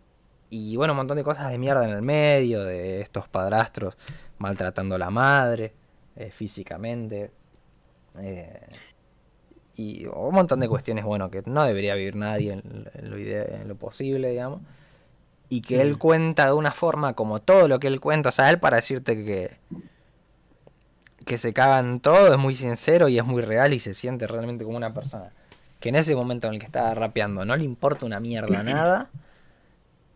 Y bueno, un montón de cosas de mierda en el medio, de estos padrastros maltratando a la madre eh, físicamente y un montón de cuestiones, bueno, que no debería vivir nadie en, lo, posible, digamos. Y que él cuenta de una forma como todo lo que él cuenta, o sea, él para decirte que, que se cagan todo, es muy sincero y es muy real y se siente realmente como una persona que en ese momento en el que estaba rapeando no le importa una mierda nada.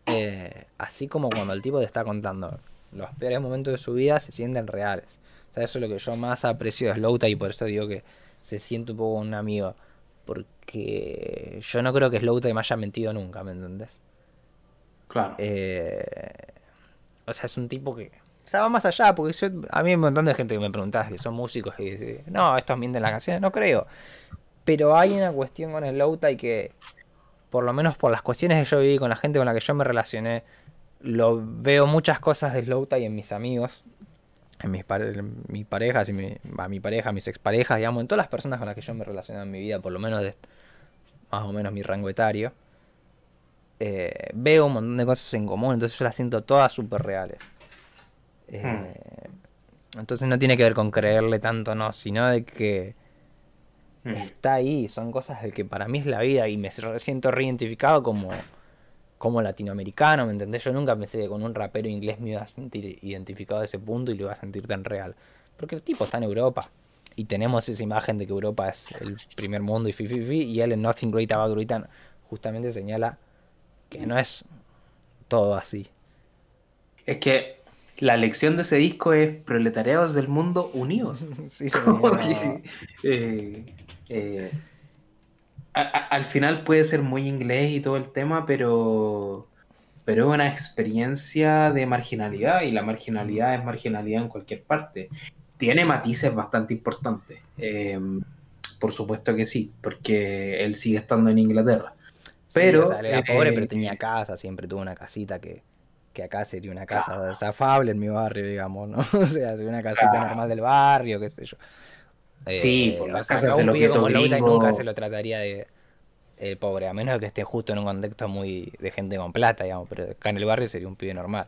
Eh, así como cuando el tipo te está contando los peores momentos de su vida se sienten reales. O sea, eso es lo que yo más aprecio de Slowta y por eso digo que se siente un poco un amigo. Porque yo no creo que Slowtime me haya mentido nunca, ¿me entendés? Claro. Eh, o sea, es un tipo que. O sea, va más allá, porque yo, a mí hay un montón de gente que me preguntaba que son músicos y dice, no, estos mienten las canciones, no creo. Pero hay una cuestión con el y que, por lo menos por las cuestiones que yo viví con la gente con la que yo me relacioné, lo veo muchas cosas de y en mis amigos, en mis, mis parejas, y mi, a mi pareja, mis exparejas, digamos, en todas las personas con las que yo me relaciono en mi vida, por lo menos de más o menos mi rango etario, eh, veo un montón de cosas en común, entonces yo las siento todas súper reales. Eh, hmm. Entonces no tiene que ver con creerle tanto, no, sino de que está ahí, son cosas de que para mí es la vida y me siento reidentificado como como latinoamericano, ¿me entendés? Yo nunca pensé que con un rapero inglés me iba a sentir identificado a ese punto y lo iba a sentir tan real. Porque el tipo está en Europa. Y tenemos esa imagen de que Europa es el primer mundo y fi, y él en Nothing Great About Britain justamente señala que no es todo así. Es que la lección de ese disco es proletariados del mundo unidos. sí, eh, eh, al final puede ser muy inglés y todo el tema, pero, pero es una experiencia de marginalidad y la marginalidad es marginalidad en cualquier parte. Tiene matices bastante importantes. Eh, por supuesto que sí, porque él sigue estando en Inglaterra. Pero. era pobre, pero eh, tenía casa, siempre tuvo una casita que que acá sería una casa desafable en mi barrio, digamos, ¿no? o sea, sería una casita normal del barrio, qué sé yo. Sí, eh, por las casas de un como nunca se lo trataría de eh, pobre, a menos que esté justo en un contexto muy de gente con plata, digamos, pero acá en el barrio sería un pibe normal.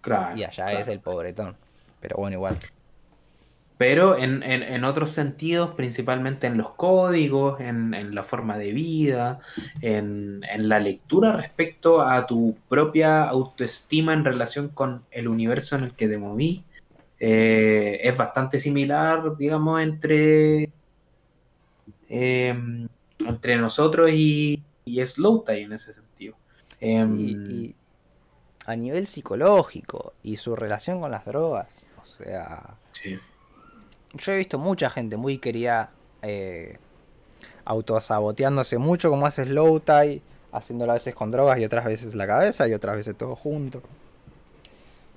Claro. Y allá es el pobretón. Pero bueno, igual pero en, en, otros sentidos, principalmente en los códigos, en, la forma de vida, en, la lectura respecto a tu propia autoestima en relación con el universo en el que te moví, eh, es bastante similar, digamos, entre, em, entre nosotros y, y Slow en ese sentido. Em, a nivel psicológico y su relación con las drogas, o sea... Sí yo he visto mucha gente muy querida eh, autosaboteándose mucho, como hace Slow Tie, haciéndolo a veces con drogas y otras veces la cabeza y otras veces todo junto.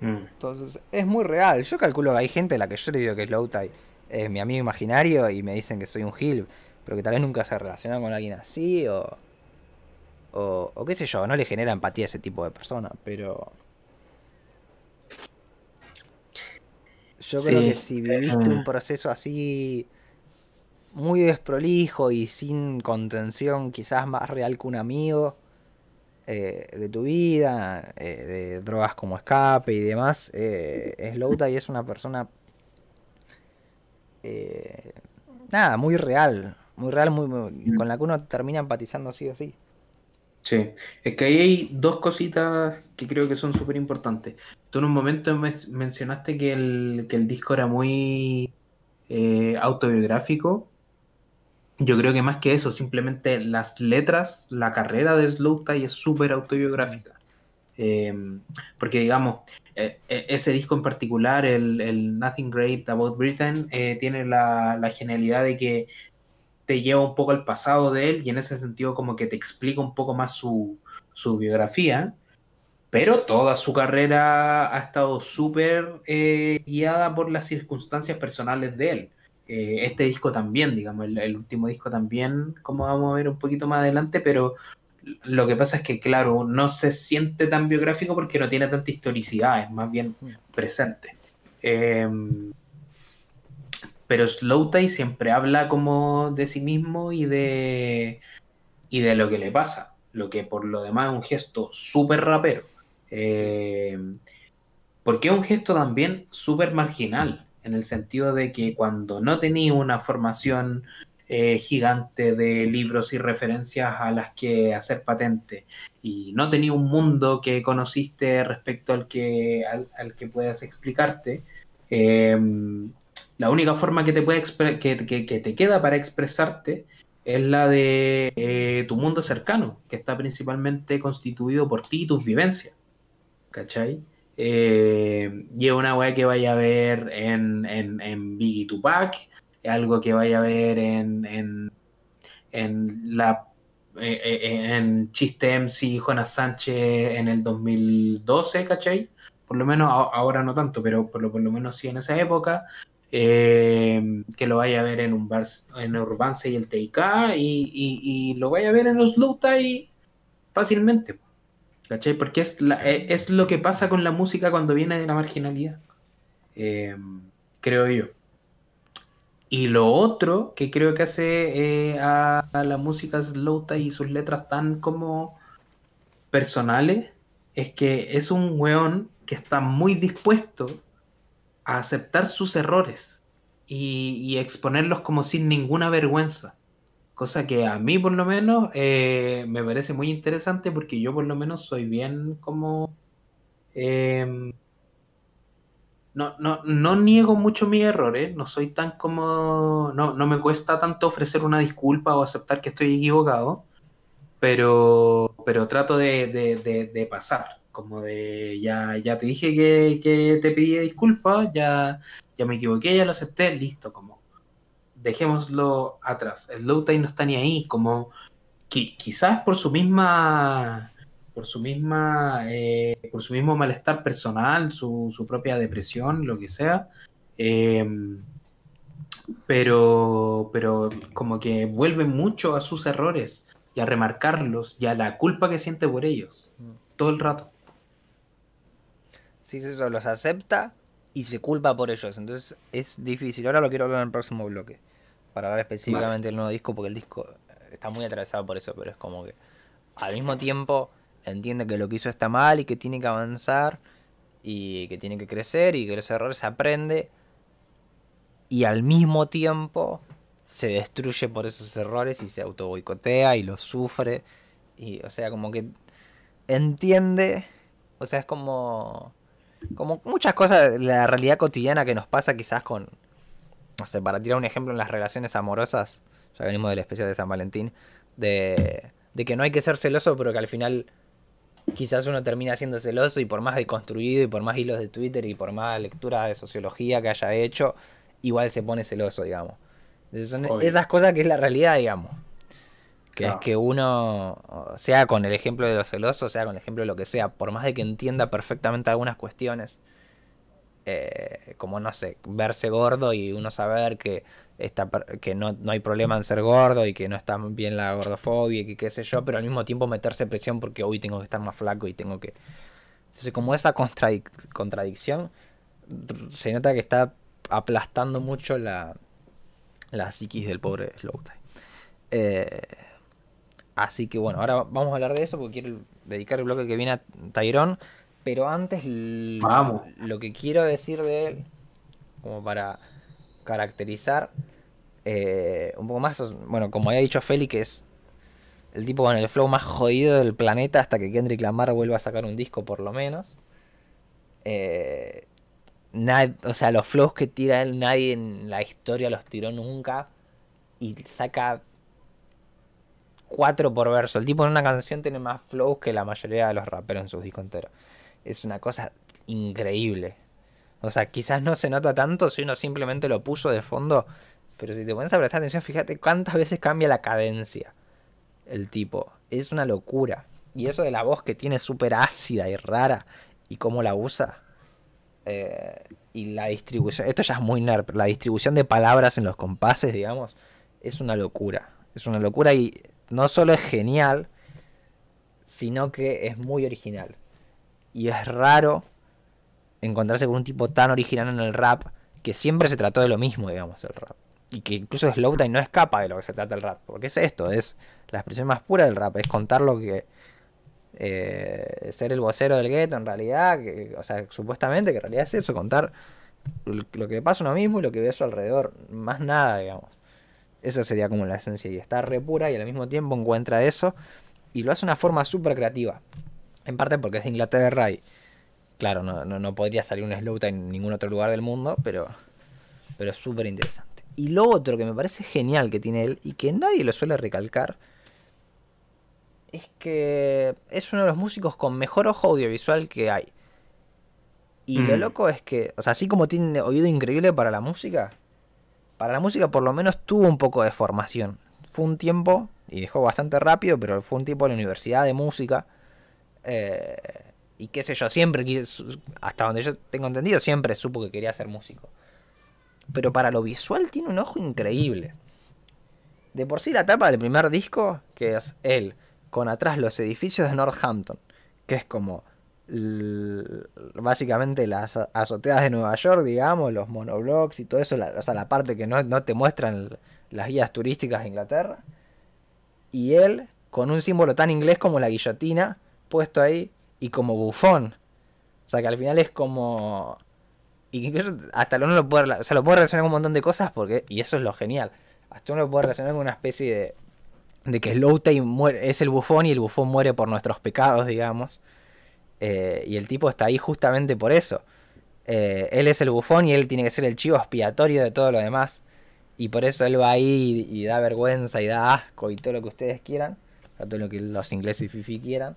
Mm. Entonces, es muy real. Yo calculo que hay gente a la que yo le digo que Slow Tie es mi amigo imaginario y me dicen que soy un gil, pero que tal vez nunca se relaciona con alguien así o, o, o qué sé yo, no le genera empatía a ese tipo de persona, pero Yo creo que si viviste un proceso así muy desprolijo y sin contención, quizás más real que un amigo eh, de tu vida, eh, de drogas como escape y demás, eh, y es una persona eh, nada, muy real, muy real, muy, con la que uno termina empatizando así o así. Sí, es que ahí hay dos cositas que creo que son súper importantes. Tú en un momento mencionaste que el, disco era muy autobiográfico. Yo creo que más que eso, simplemente las letras, la carrera de Slow Tie es súper autobiográfica. Em, porque digamos, e, e, ese disco en particular, el, Nothing Great About Britain, eh, tiene la, la, genialidad de que te lleva un poco al pasado de él y en ese sentido como que te explica un poco más su, su biografía, pero toda su carrera ha estado súper eh, guiada por las circunstancias personales de él. Eh, este disco también, digamos, el, último disco también, como vamos a ver un poquito más adelante, pero lo que pasa es que, claro, no se siente tan biográfico porque no tiene tanta historicidad, es más bien mm. presente. Eh, pero Slowtie siempre habla como de sí mismo y de, y de lo que le pasa, lo que por lo demás es un gesto súper rapero. Eh, porque es un gesto también súper marginal, en el sentido de que cuando no tenías una formación eh, gigante de libros y referencias a las que hacer patente y no tenías un mundo que conociste respecto al que, al, que puedas explicarte, eh, la única forma que te, puede que, te queda para expresarte es la de eh, tu mundo cercano, que está principalmente constituido por ti y tus vivencias. ¿Cachai? Eh, y es una weá que vaya a ver en, en, en Biggie Tupac, algo que vaya a ver en, en, en la eh, en Chiste MC Jonas Sánchez en el 2012, ¿cachai? Por lo menos ahora no tanto, pero por lo, por lo menos sí en esa época. Eh, que lo vaya a ver en un bar, en Urbance y el TIK y, lo vaya a ver en los y fácilmente. ¿Cachai? Porque es, e, es lo que pasa con la música cuando viene de la marginalidad. Eh, creo yo. Y lo otro que creo que hace eh, a, la música Slow y sus letras tan como personales es que es un weón que está muy dispuesto a aceptar sus errores y, exponerlos como sin ninguna vergüenza. Cosa que a mí por lo menos eh, me parece muy interesante porque yo por lo menos soy bien como... Em, no, no, no, niego mucho mis errores, no soy tan como... No, no me cuesta tanto ofrecer una disculpa o aceptar que estoy equivocado, pero, pero trato de, de pasar como de ya, ya te dije que, te pedí disculpas, ya, ya me equivoqué, ya lo acepté, listo, como dejémoslo atrás. El low no está ni ahí, como quizás por su misma por su misma eh, por su mismo malestar personal, su, su propia depresión, lo que sea. Em, pero, pero como que vuelve mucho a sus errores y a remarcarlos y a la culpa que siente por ellos mm. todo el rato. si eso los acepta y se culpa por ellos. Entonces es difícil. Ahora lo quiero hablar en el próximo bloque. Para hablar específicamente del nuevo disco, porque el disco está muy atravesado por eso, pero es como que al mismo tiempo entiende que lo que hizo está mal y que tiene que avanzar y que tiene que crecer y que los errores se aprende y al mismo tiempo se destruye por esos errores y se auto boicotea y los sufre y o sea como que entiende o sea es como como muchas cosas la realidad cotidiana que nos pasa quizás con no sé para tirar un ejemplo en las relaciones amorosas ya venimos del especial de San Valentín de de que no hay que ser celoso pero que al final quizás uno termina siendo celoso y por más deconstruido y por más hilos de Twitter y por más lectura de sociología que haya hecho, igual se pone celoso, digamos. son esas cosas que es la realidad, digamos. Que es que uno, sea con el ejemplo de los celosos, sea con el ejemplo de lo que sea, por más de que entienda perfectamente algunas cuestiones, eh, como no sé, verse gordo y uno saber que que no, no, hay problema en ser gordo y que no está bien la gordofobia y que qué sé yo, pero al mismo tiempo meterse presión porque hoy tengo que estar más flaco y tengo que... Entonces como esa contradicción se nota que está aplastando mucho la, la psiquis del pobre Slowtime. Eh, así que bueno, ahora vamos a hablar de eso porque quiero dedicar el bloque que viene a Tyrone. Pero antes lo que quiero decir de él, como para caracterizar eh, un poco más, bueno, como había dicho Feli, que es el tipo con el flow más jodido del planeta hasta que Kendrick Lamar vuelva a sacar un disco por lo menos. Eh, o sea, los flows que tira él, nadie en la historia los tiró nunca. Y saca cuatro por verso. El tipo en una canción tiene más flows que la mayoría de los raperos en sus discos enteros. Es una cosa increíble. O sea, quizás no se nota tanto si uno simplemente lo puso de fondo pero si te pones a prestar atención, fíjate cuántas veces cambia la cadencia el tipo. Es una locura. Y eso de la voz que tiene súper ácida y rara y cómo la usa. Eh, y la distribución, esto ya es muy nerd, la distribución de palabras en los compases, digamos, es una locura. Es una locura y no solo es genial, sino que es muy original. Y es raro encontrarse con un tipo tan original en el rap que siempre se trató de lo mismo, digamos, el rap y que incluso Slowtime no escapa de lo que se trata el rap, porque es esto, es la expresión más pura del rap, es contar lo que eh, ser el vocero del gueto en realidad, o sea, supuestamente que en realidad es eso, contar lo que le pasa uno mismo y lo que ve a su alrededor, más nada, digamos. Eso sería como la esencia y está re pura y al mismo tiempo encuentra eso y lo hace de una forma súper creativa. En parte porque es de Inglaterra y claro, no, no, podría salir un Slowtime en ningún otro lugar del mundo, pero, pero es súper interesante. Y lo otro que me parece genial que tiene él y que nadie lo suele recalcar es que es uno de los músicos con mejor ojo audiovisual que hay. Y lo mm. loco es que, o sea, así como tiene oído increíble para la música, para la música por lo menos tuvo un poco de formación. Fue un tiempo, y dejó bastante rápido, pero fue un tiempo en la universidad de música. Eh, y qué sé yo, siempre, hasta donde yo tengo entendido, siempre supo que quería ser músico pero para lo visual tiene un ojo increíble. De por sí la tapa del primer disco, que es él, con atrás los edificios de Northampton, que es como básicamente las azoteas de Nueva York, digamos, los monoblocks y todo eso, o sea, la parte que no, no te muestran las guías turísticas de Inglaterra. Y él, con un símbolo tan inglés como la guillotina, puesto ahí, y como bufón. O sea, que al final es como y incluso hasta uno lo puede, o sea, lo puede relacionar con un montón de cosas porque, y eso es lo genial, hasta uno lo puede relacionar con una especie de, de que Slowtime muere, es el bufón y el bufón muere por nuestros pecados, digamos. Eh, y el tipo está ahí justamente por eso. Eh, él es el bufón y él tiene que ser el chivo expiatorio de todo lo demás. Y por eso él va ahí y, da vergüenza y da asco y todo lo que ustedes quieran. todo lo que los ingleses y Fifi quieran.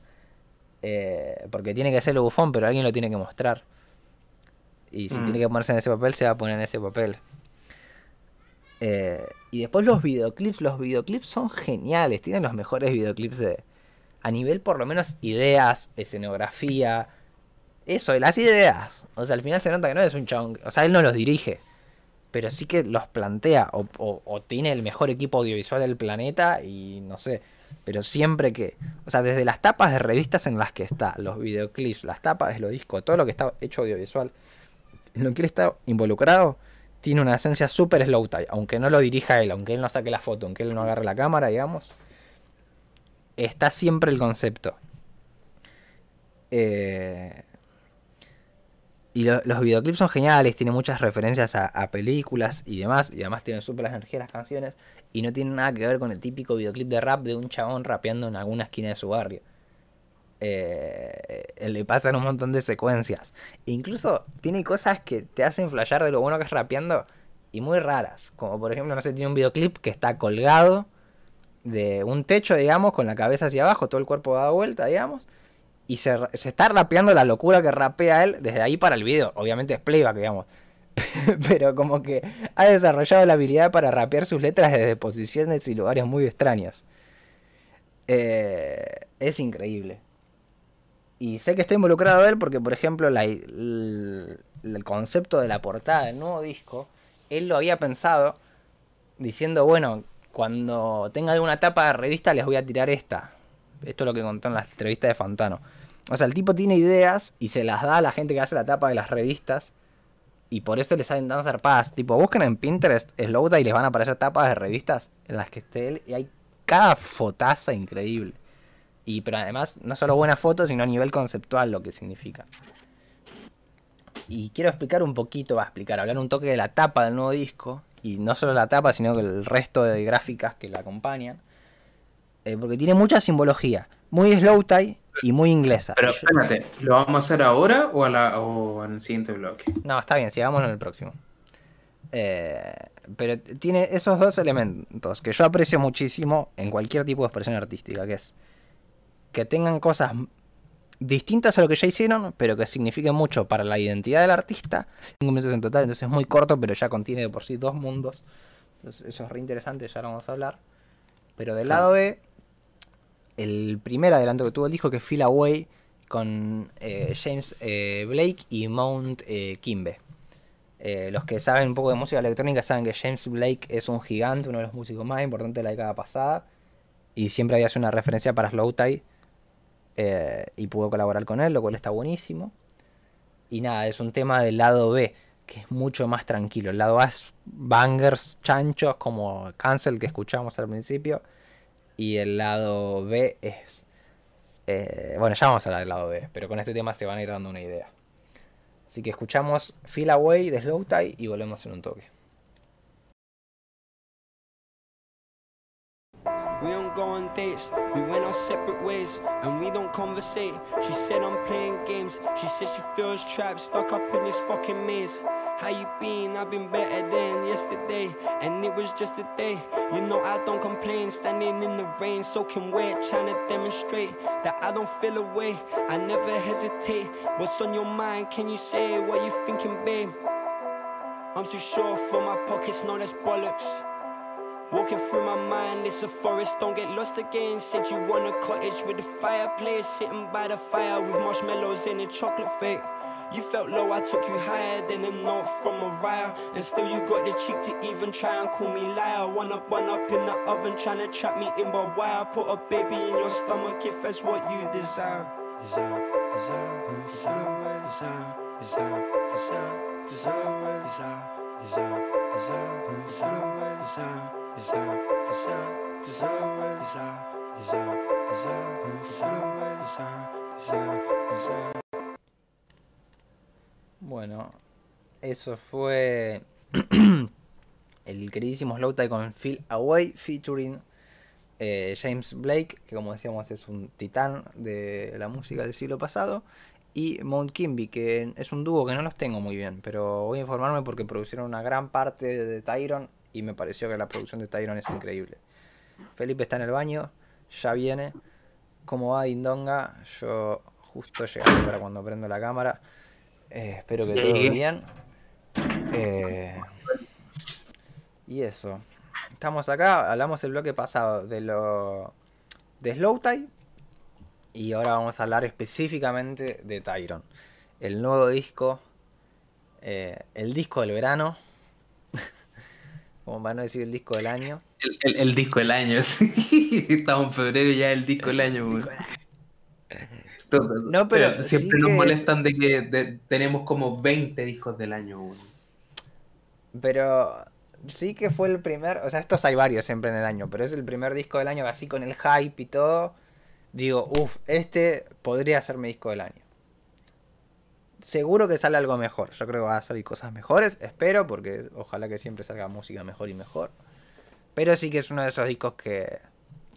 Eh, porque tiene que ser el bufón, pero alguien lo tiene que mostrar. Y si mm. tiene que ponerse en ese papel, se va a poner en ese papel. Eh, y después los videoclips, los videoclips son geniales, tienen los mejores videoclips de... A nivel por lo menos ideas, escenografía, eso, las ideas. O sea, al final se nota que no es un chabón, o sea, él no los dirige. pero sí que los plantea o, o, tiene el mejor equipo audiovisual del planeta y no sé, pero siempre que, o sea, desde las tapas de revistas en las que está, los videoclips, las tapas de los discos, todo lo que está hecho audiovisual, en lo que él está involucrado, tiene una esencia súper slow tie, aunque no lo dirija él, aunque él no saque la foto, aunque él no agarre la cámara, digamos, está siempre el concepto. Eh, y los videoclips son geniales, tiene muchas referencias a, películas y demás, y además tienen súper energías las canciones, y no tienen nada que ver con el típico videoclip de rap de un chabón rapeando en alguna esquina de su barrio. Eh, le pasan un montón de secuencias. incluso tiene cosas que te hacen flashear de lo bueno que es rapeando y muy raras. Como por ejemplo, no sé, tiene un videoclip que está colgado de un techo, digamos, con la cabeza hacia abajo, todo el cuerpo dado vuelta, digamos y se, está rapeando la locura que rapea él desde ahí para el video. Obviamente es playback, digamos. Pero como que ha desarrollado la habilidad para rapear sus letras desde posiciones y lugares muy extraños. Eh, es increíble. Y sé que está involucrado él porque, por ejemplo, el, concepto de la portada del nuevo disco, él lo había pensado diciendo, bueno, cuando tenga alguna tapa de revista les voy a tirar esta. Esto es lo que contó en la entrevista de Fantano. O sea, el tipo tiene ideas y se las da a la gente que hace la tapa de las revistas. Y por eso le salen tan zarpadas. Tipo, busquen en Pinterest Slowda y les van a aparecer tapas de revistas en las que esté él. Y hay cada fotaza increíble. Y pero además, no solo buenas fotos, sino a nivel conceptual lo que significa. Y quiero explicar un poquito, va a explicar, hablar un toque de la tapa del nuevo disco. Y no solo la tapa, sino el resto de gráficas que la acompañan. Eh, porque tiene mucha simbología. Muy slow tie y muy inglesa. Pero espérate, ¿lo vamos a hacer ahora o, a la, o en el siguiente bloque? No, está bien, sigámoslo en el próximo. Eh, pero tiene esos dos elementos que yo aprecio muchísimo en cualquier tipo de expresión artística, que es que tengan cosas distintas a lo que ya hicieron, pero que signifiquen mucho para la identidad del artista. Cinco minutos en total, entonces es muy corto, pero ya contiene de por sí dos mundos. Entonces eso es re interesante, ya lo vamos a hablar. Pero del lado B, el primer adelanto que tuvo el disco, que Feel Away, con eh, James eh, Blake y Mount eh, Kimbe. los que saben un poco de música electrónica saben que James Blake es un gigante, uno de los músicos más importantes de la década pasada. Y siempre había sido una referencia para Slow Tide. y pudo colaborar con él, lo cual está buenísimo. Y nada, es un tema del lado B, que es mucho más tranquilo. El lado A es bangers, chanchos, como Cancel que escuchamos al principio. Y el lado B es... Eh, bueno, ya vamos a hablar del lado B, pero con este tema se van a ir dando una idea. Así que escuchamos Feel Away de Slow Tie y volvemos en un toque. We don't go on dates, we went our separate ways, and we don't conversate. She said I'm playing games, she said she feels trapped, stuck up in this fucking maze. How you been? I've been better than yesterday, and it was just a day. You know I don't complain, standing in the rain, soaking wet, trying to demonstrate that I don't feel away. I never hesitate. What's on your mind? Can you say what you're thinking, babe? I'm too sure for my pockets, no, that's bollocks. Walking through my mind, it's a forest, don't get lost again. Said you want a cottage with a fireplace, sitting by the fire with marshmallows and a chocolate fake. You felt low, I took you higher than a note from a Mariah And still you got the cheek to even try and call me liar One up, one up in the oven, trying to trap me in why I put a baby in your stomach if that's what you desire desire Desire, desire, desire, desire, desire, desire, desire, desire, desire, desire, desire, desire desire, desire, desire, desire, desire, desire, desire, desire, desire. Bueno, eso fue el queridísimo Slow Tie con Feel Away featuring eh, James Blake, que como decíamos es un titán de la música del siglo pasado, y Mount Kimby, que es un dúo que no los tengo muy bien, pero voy a informarme porque producieron una gran parte de Tyron y me pareció que la producción de Tyron es increíble. Felipe está en el baño, ya viene. ¿Cómo va Dindonga? Yo justo llegando para cuando prendo la cámara. Eh, espero que todo bien. Eh, y eso. Estamos acá, hablamos el bloque pasado de lo de Slow Tie y ahora vamos a hablar específicamente de Tyron. El nuevo disco, eh, el disco del verano, como van a decir el disco del año. El, disco del año, Estamos en febrero y ya el disco del año, No, pero, siempre nos molestan de que tenemos como 20 discos del año, Pero sí que fue el primer, o sea, estos hay varios siempre en el año, pero es el primer disco del año así con el hype y todo. Digo, uff, este podría ser mi disco del año. Seguro que sale algo mejor. Yo creo que va a salir cosas mejores, espero, porque ojalá que siempre salga música mejor y mejor. Pero sí que es uno de esos discos que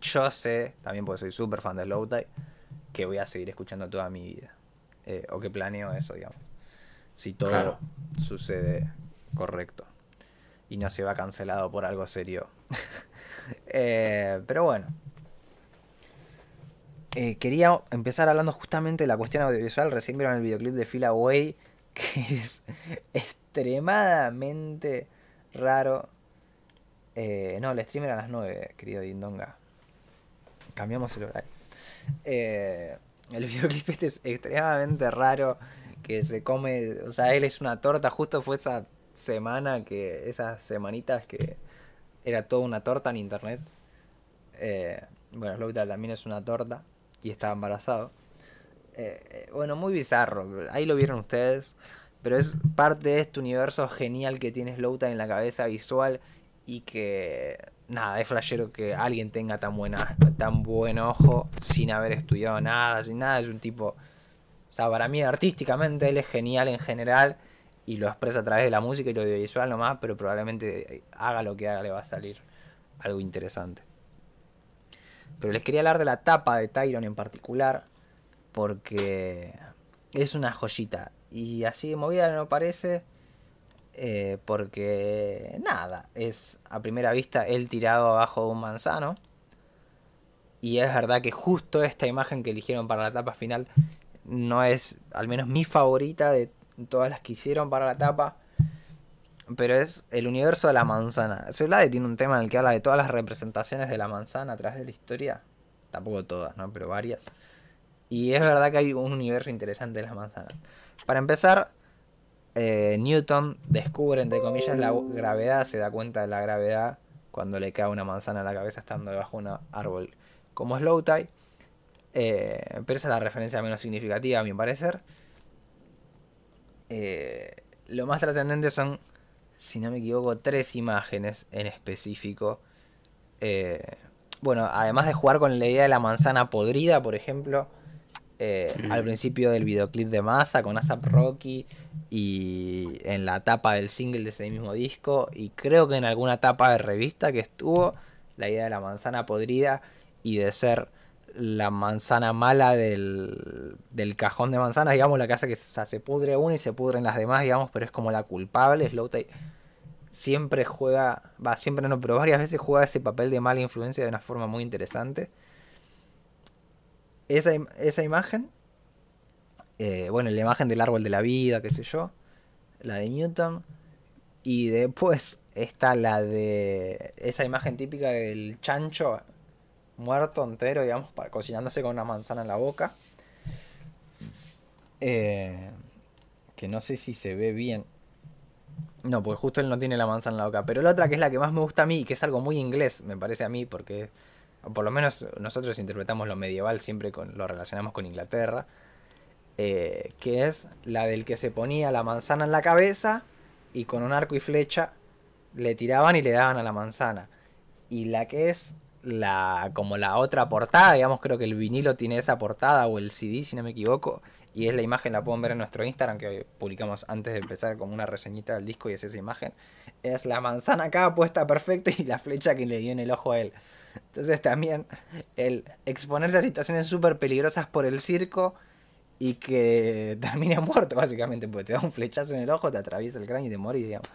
yo sé, también porque soy súper fan de Lowtie, que voy a seguir escuchando toda mi vida. Eh, o que planeo eso, digamos. Si todo sucede correcto y no se va cancelado por algo serio. Eh, pero bueno. Eh, quería empezar hablando justamente de la cuestión audiovisual. Recién vieron el videoclip de Feel Away, que es extremadamente raro. Eh, no, el stream era a las 9, querido Dindonga. Cambiamos el horario. El videoclip este es extremadamente raro. Que se come. O sea, él es una torta. Justo fue esa semana que esas semanitas que era toda una torta en internet. Eh, bueno, Slowtal también es una torta y estaba embarazado. Eh, eh, bueno, muy bizarro. Ahí lo vieron ustedes. Pero es parte de este universo genial que tiene Slowtal en la cabeza visual y que nada, es flashero que alguien tenga tan buena, tan buen ojo sin haber estudiado nada, sin nada, es un tipo, o sea, para mí artísticamente él es genial en general y lo expresa a través de la música y lo audiovisual nomás, pero probablemente haga lo que haga le va a salir algo interesante. Pero les quería hablar de la tapa de Tyron en particular, porque es una joyita. Y así de movida no parece, eh, porque nada, es a primera vista él tirado abajo de un manzano. Y es verdad que justo esta imagen que eligieron para la tapa final no es, al menos mi favorita de todas las que hicieron para la tapa. Pero es el universo de la manzana. Seulade tiene un tema en el que habla de todas las representaciones de la manzana a través de la historia. Tampoco todas, ¿no? Pero varias. Y es verdad que hay un universo interesante de las manzanas. Para empezar, eh, Newton descubre, entre comillas, la gravedad, se da cuenta de la gravedad cuando le cae una manzana a la cabeza estando debajo de un árbol como Slow Tie. Eh, pero esa es la referencia menos significativa, a mi parecer. Eh, lo más trascendente son, si no me equivoco, tres imágenes en específico. Eh, bueno, además de jugar con la idea de la manzana podrida, por ejemplo, eh, al principio del videoclip de Massa con ASAP Rocky y en la tapa del single de ese mismo disco y creo que en alguna tapa de revista que estuvo la idea de la manzana podrida y de ser la manzana mala del, del cajón de manzanas, digamos, la que hace que se pudre una y se pudren las demás, digamos, pero es como la culpable. Slowtie siempre juega, va, siempre no, pero varias veces juega ese papel de mala influencia de una forma muy interesante. Esa, esa imagen, eh, bueno, la imagen del árbol de la vida, qué sé yo, la de Newton, y después está la de esa imagen típica del chancho muerto entero, digamos, para, cocinándose con una manzana en la boca. Eh, que no sé si se ve bien. No, porque justo él no tiene la manzana en la boca. Pero la otra que es la que más me gusta a mí, que es algo muy inglés, me parece a mí, porque por lo menos nosotros interpretamos lo medieval, siempre con, lo relacionamos con Inglaterra. Eh, que es la del que se ponía la manzana en la cabeza y con un arco y flecha le tiraban y le daban a la manzana. Y la que es la como la otra portada, digamos, creo que el vinilo tiene esa portada o el CD, si no me equivoco, y es la imagen, la pueden ver en nuestro Instagram que publicamos antes de empezar como una reseñita del disco y es esa imagen. Es la manzana acá puesta perfecta y la flecha que le dio en el ojo a él. Entonces también el exponerse a situaciones súper peligrosas por el circo y que termine muerto básicamente, porque te da un flechazo en el ojo, te atraviesa el cráneo y te morís, digamos.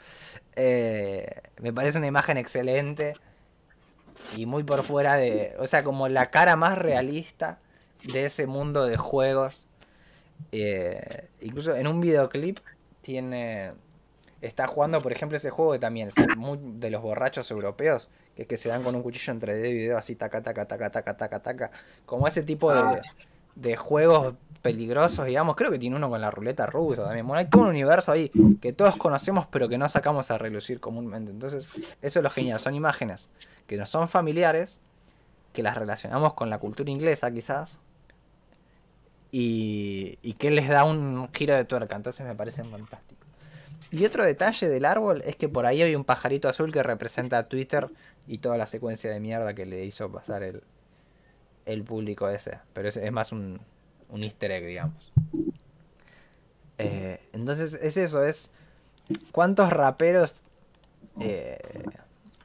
Eh, me parece una imagen excelente y muy por fuera de, o sea, como la cara más realista de ese mundo de juegos. Eh, incluso en un videoclip tiene, está jugando, por ejemplo, ese juego que también es muy de los borrachos europeos, que es que se dan con un cuchillo entre dedo y dedo así, taca, taca, taca, taca, taca, taca, como ese tipo de, de juegos peligrosos, digamos. Creo que tiene uno con la ruleta rusa también. Bueno, hay todo un universo ahí que todos conocemos, pero que no sacamos a relucir comúnmente. Entonces, eso es lo genial. Son imágenes que no son familiares, que las relacionamos con la cultura inglesa, quizás. Y, y que les da un giro de tuerca. Entonces, me parecen fantásticos. Y otro detalle del árbol es que por ahí hay un pajarito azul que representa a Twitter y toda la secuencia de mierda que le hizo pasar el, el público ese. Pero es, es más un, un easter egg, digamos. Eh, entonces es eso, es cuántos raperos eh,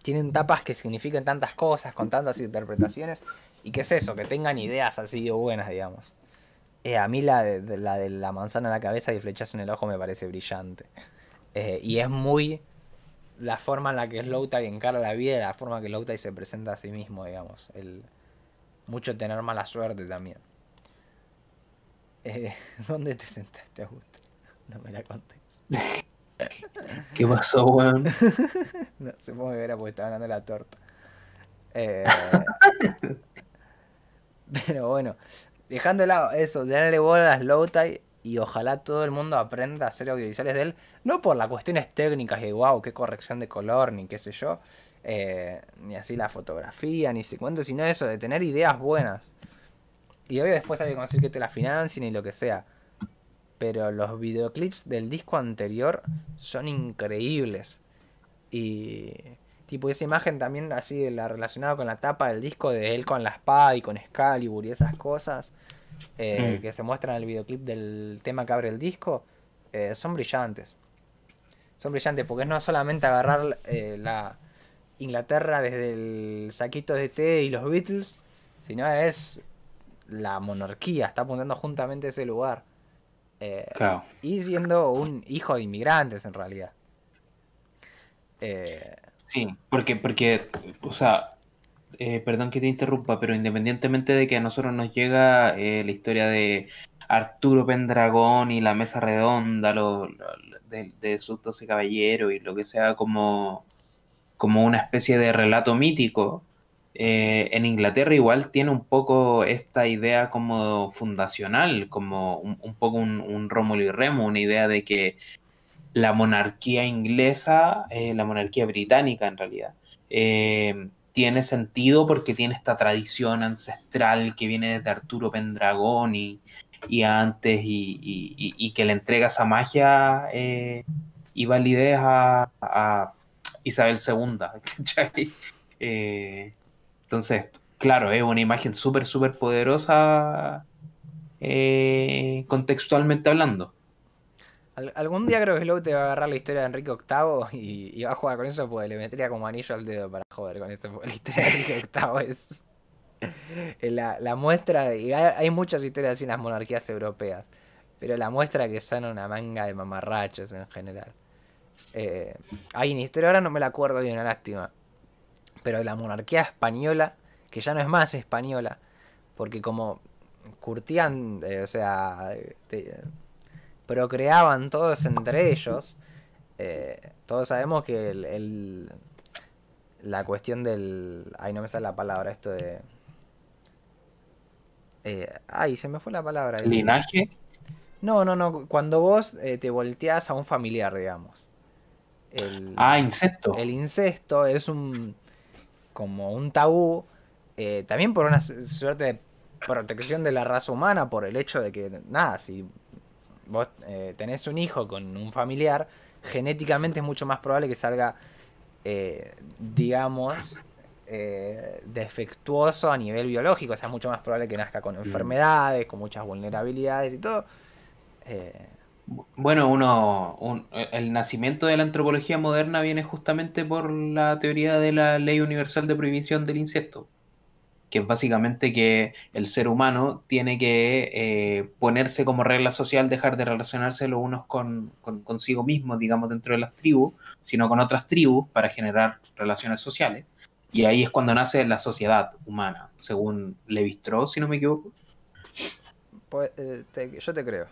tienen tapas que significan tantas cosas, con tantas interpretaciones, y qué es eso, que tengan ideas así de buenas, digamos. Eh, a mí la de, la de la manzana en la cabeza y flechazo en el ojo me parece brillante. Eh, y es muy la forma en la que Slowthai encara la vida y la forma que Slowthai se presenta a sí mismo, digamos. El, mucho tener mala suerte también. Eh, ¿Dónde te sentaste, Augusto? No me la contes. ¿Qué pasó, weón? no, supongo que era porque estaba hablando de la torta. Eh, pero bueno, dejando de lado eso, darle bola a Slowthai y ojalá todo el mundo aprenda a hacer audiovisuales de él, no por las cuestiones técnicas de wow, qué corrección de color, ni qué sé yo, eh, ni así la fotografía, ni sé cuánto, sino eso, de tener ideas buenas. Y obvio después hay que conseguir que te la financien y lo que sea. Pero los videoclips del disco anterior son increíbles. Y tipo esa imagen también así de la relacionada con la tapa del disco de él con la espada y con Excalibur y esas cosas eh, Mm. que se muestran en el videoclip del tema que abre el disco eh, son brillantes. Son brillantes porque no solamente agarrar eh, la Inglaterra desde el saquito de té y los Beatles, sino es la monarquía, está apuntando juntamente a ese lugar. Claro. y siendo un hijo de inmigrantes en realidad. Sí, porque, porque, o sea, eh, perdón que te interrumpa, pero independientemente de que a nosotros nos llega eh, la historia de Arturo Pendragón y la mesa redonda, lo, de, sus doce caballeros y lo que sea como, como una especie de relato mítico, eh, en Inglaterra igual tiene un poco esta idea como fundacional, como un, poco un, un Rómulo y Remo, una idea de que la monarquía inglesa, eh, la monarquía británica en realidad, tiene sentido porque tiene esta tradición ancestral que viene desde Arturo Pendragón y, y antes y, y- que le entrega esa magia eh, y validez a, Isabel II. Eh, entonces, claro, es una imagen súper, súper poderosa eh, contextualmente hablando. Al- algún día creo que Slow te va a agarrar la historia de Enrique VIII y, y va a jugar con eso porque le metería como anillo al dedo para joder con eso. La historia de Enrique VIII es la, muestra y hay, muchas historias así en las monarquías europeas. Pero la muestra que son una manga de mamarrachos en general. Eh, hay una historia, ahora no me la acuerdo bien, una lástima. Pero la monarquía española, que ya no es más española, porque como curtían, eh, o sea, procreaban todos entre ellos, eh, todos sabemos que el, el- la cuestión del... Ay, no me sale la palabra, esto de... eh, ay, se me fue la palabra. el- Linaje, no, no, no. Cuando vos eh, te volteás a un familiar, digamos. El, ah, incesto. el incesto es un. como un tabú. eh, también por una su- suerte de protección de la raza humana, por el hecho de que, nada, si vos eh, tenés un hijo con un familiar, genéticamente es mucho más probable que salga, eh, digamos, eh, defectuoso a nivel biológico. O sea, es mucho más probable que nazca con enfermedades, con muchas vulnerabilidades y todo. Eh, Bueno, uno, un- el nacimiento de la antropología moderna viene justamente por la teoría de la ley universal de prohibición del incesto, que es básicamente que el ser humano tiene que eh, ponerse como regla social, dejar de relacionarse los unos con, con- consigo mismos, digamos, dentro de las tribus, sino con otras tribus para generar relaciones sociales. Y ahí es cuando nace la sociedad humana, según Levi-Strauss, si no me equivoco. pues, eh, te- yo te creo.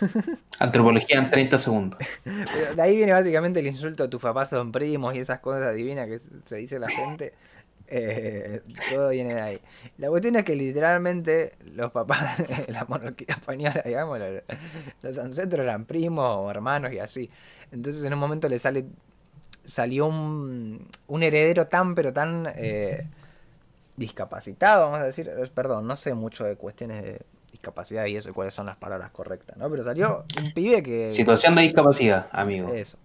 Antropología en 30 segundos. Pero de ahí viene básicamente el insulto a tus papás son primos y esas cosas divinas que se dice la gente. Eh, todo viene de ahí. La cuestión es que literalmente los papás de la monarquía española, digamos, los, los ancestros eran primos o hermanos y así. Entonces en un momento le sale salió un, un heredero tan pero tan eh, discapacitado, vamos a decir, perdón, no sé mucho de cuestiones de discapacidad y eso y cuáles son las palabras correctas, ¿no? Pero salió un pibe que... Situación de discapacidad, amigo. Eso.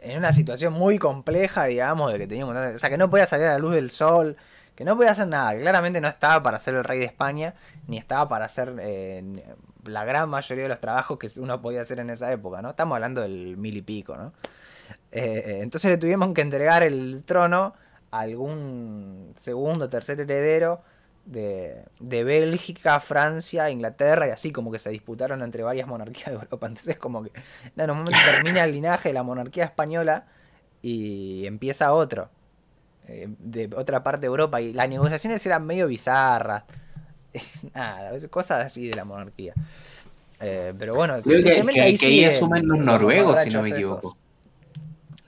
En una situación muy compleja, digamos, de que teníamos... O sea, que no podía salir a la luz del sol, que no podía hacer nada, que claramente no estaba para ser el rey de España, ni estaba para hacer eh, la gran mayoría de los trabajos que uno podía hacer en esa época, ¿no? Estamos hablando del mil y pico, ¿no? Eh, entonces le tuvimos que entregar el trono a algún segundo tercer heredero de, de, Bélgica, Francia, Inglaterra y así como que se disputaron entre varias monarquías de Europa. Entonces como que en un momento termina el linaje de la monarquía española y empieza otro. Eh, de otra parte de Europa y las negociaciones eran medio bizarras. Nada, cosas así de la monarquía. Eh, pero bueno, creo que, que, ahí, que ahí asumen los noruegos, si no me equivoco.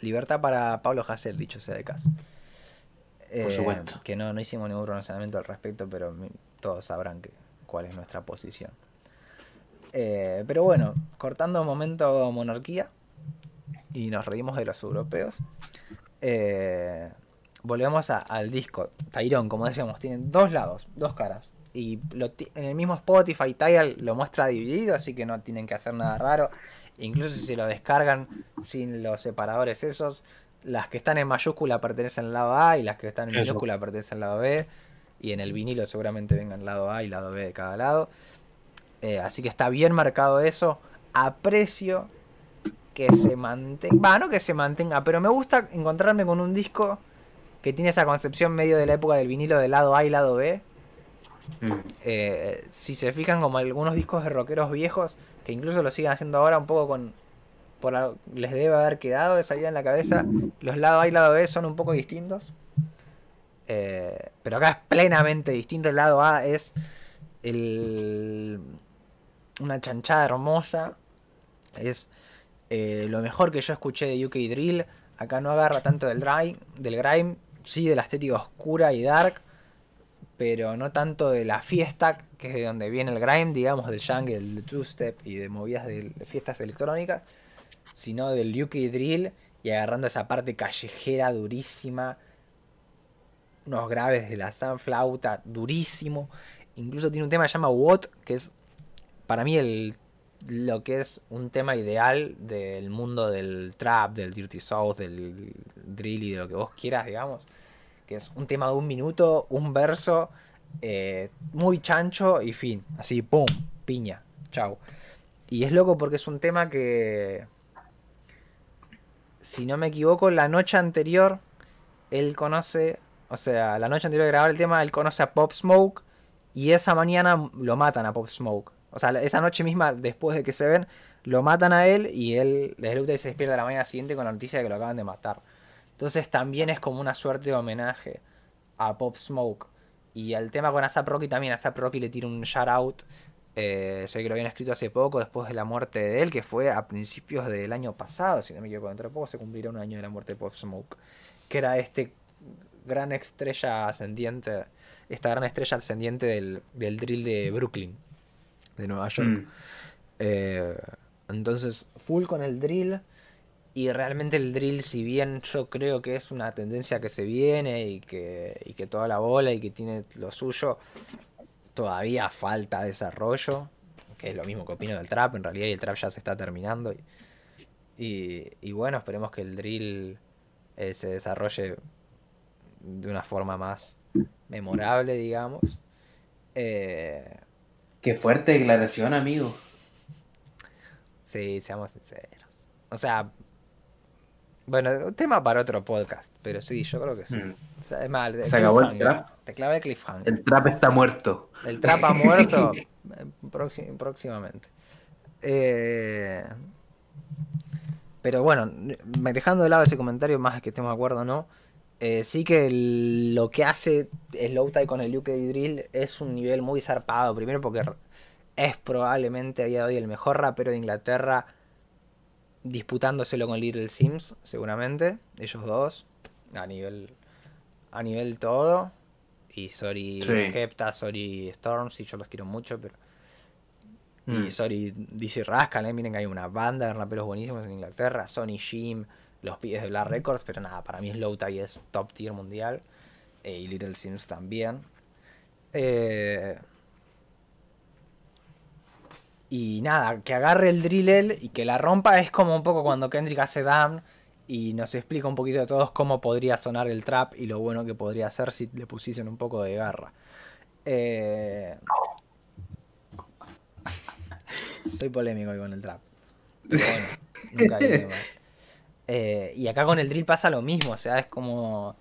Libertad para Pablo Hassel, dicho sea de caso. Por eh, supuesto. Que no, no hicimos ningún pronunciamiento al respecto, pero todos sabrán que, cuál es nuestra posición. Eh, pero bueno, cortando un momento monarquía y nos reímos de los europeos. Eh, volvemos al disco. Tyrone, como decíamos, tiene dos lados, dos caras. Y en el mismo Spotify, Tidal lo muestra dividido, así que no tienen que hacer nada raro. Incluso si se lo descargan sin los separadores esos, las que están en mayúscula pertenecen al lado A y las que están en minúscula pertenecen al lado B. Y en el vinilo seguramente vengan lado A y lado B de cada lado. Eh, así que está bien marcado eso. Aprecio que se mantenga. Va, no que se mantenga, pero me gusta encontrarme con un disco que tiene esa concepción medio de la época del vinilo de lado A y lado B. Mm. Eh, si se fijan como algunos discos de rockeros viejos, que incluso lo siguen haciendo ahora un poco con... Por les debe haber quedado esa idea en la cabeza. Los lados A y lado B son un poco distintos. Eh, pero acá es plenamente distinto. El lado A es una chanchada hermosa. Es eh, lo mejor que yo escuché de UK Drill. Acá no agarra tanto del, dry, del grime, sí de la estética oscura y dark pero no tanto de la fiesta, que es de donde viene el grime, digamos, del jungle, el two-step y de movidas de fiestas electrónicas, sino del UK drill y agarrando esa parte callejera durísima, unos graves de la sunflauta durísimo. Incluso tiene un tema que se llama What, que es para mí el, lo que es un tema ideal del mundo del trap, del dirty south, del drill y de lo que vos quieras, digamos que es un tema de un minuto, un verso, eh, muy chancho y fin. Así, ¡pum! Piña. Chau. Y es loco porque es un tema que, si no me equivoco, la noche anterior, él conoce, o sea, la noche anterior de grabar el tema, él conoce a Pop Smoke y esa mañana lo matan a Pop Smoke. O sea, esa noche misma, después de que se ven, lo matan a él y él les y se despierta la mañana siguiente con la noticia de que lo acaban de matar. Entonces también es como una suerte de homenaje a Pop Smoke. Y al tema con ASAP Rocky también, ASAP Rocky le tira un shout out. Eh, sé que lo habían escrito hace poco, después de la muerte de él, que fue a principios del año pasado, si no me equivoco. Dentro de poco se cumplirá un año de la muerte de Pop Smoke. Que era este gran estrella ascendiente, esta gran estrella ascendiente del, drill de Brooklyn, de Nueva York. Mm. Eh, entonces, full con el drill. Y realmente el drill, si bien yo creo que es una tendencia que se viene y que, y que toda la bola y que tiene lo suyo, todavía falta desarrollo, que es lo mismo que opino del trap, en realidad y el trap ya se está terminando. Y, y, bueno, esperemos que el drill eh, se desarrolle de una forma más memorable, digamos. Eh, Qué fuerte declaración, amigo. Sí, seamos sinceros. O sea, bueno, tema para otro podcast, pero sí, yo creo que sí. Mm. es mal, Se acabó el trap. Te clavé cliffhanger. El trap está muerto. El trap ha muerto próximamente. Eh, pero bueno, dejando de lado ese comentario, más que estemos de acuerdo o no, eh, sí que lo que hace Slow Tie con el UK Drill es un nivel muy zarpado. Primero porque es probablemente a día de hoy el mejor rapero de Inglaterra disputándoselo con Little Sims, seguramente, ellos dos, a nivel a nivel todo. Y sorry Sí. Kepta, sorry Storm, sí, yo los quiero mucho, pero. Mm. Y sorry DC Rascal, ¿eh? miren que hay una banda de raperos buenísimos en Inglaterra. Sony Jim, los pibes de Black Records, pero nada, para mí Slow Tie es top tier mundial. eh, y Little Sims también. Eh, y nada, que agarre el drill él y que la rompa es como un poco cuando Kendrick hace Damn y nos explica un poquito a todos cómo podría sonar el trap y lo bueno que podría hacer si le pusiesen un poco de garra. Eh, Estoy polémico hoy con el trap. Pero bueno, nunca. Eh, y acá con el drill pasa lo mismo, o sea, es como.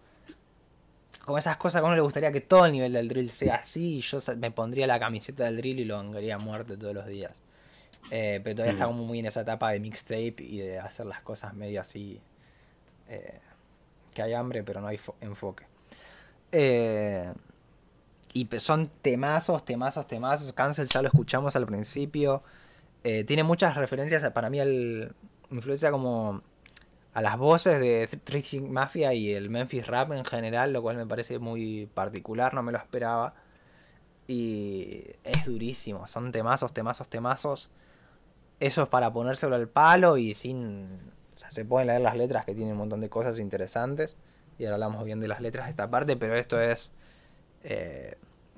Como esas cosas que a uno le gustaría que todo el nivel del drill sea así. Y yo me pondría la camiseta del drill y lo vengaría a muerte todos los días. Eh, pero todavía está como muy en esa etapa de mixtape y de hacer las cosas medio así. eh, que hay hambre, pero no hay fo- enfoque. Eh, y son temazos, temazos, temazos. Cancel ya lo escuchamos al principio. Tiene muchas referencias, para mí, al, influencia como a las voces de Six Mafia y el Memphis Rap en general, lo cual me parece muy particular, no me lo esperaba. Y es durísimo, son temazos, temazos, temazos. Eso es para ponérselo al palo y sin... O sea, se pueden leer las letras que tienen un montón de cosas interesantes. Y ahora hablamos bien de las letras de esta parte, pero esto es eh,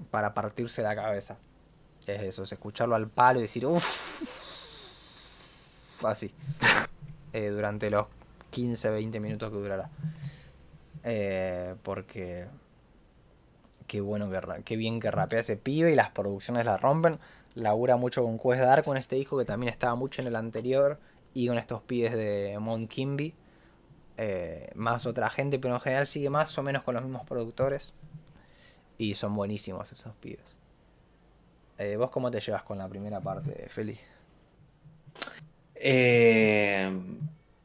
para partirse la cabeza. Es eso, es escucharlo al palo y decir, uff, así. Eh, durante los 15, 20 minutos que durará. Eh, porque qué bueno que qué bien que rapea ese pibe y las producciones la rompen. Labura mucho con Quest Dark con este disco que también estaba mucho en el anterior y con estos pibes de Mount Kimby. Eh, más otra gente, pero en general sigue más o menos con los mismos productores. Y son buenísimos esos pibes. Eh, ¿Vos cómo te llevas con la primera parte, Feli? Eh,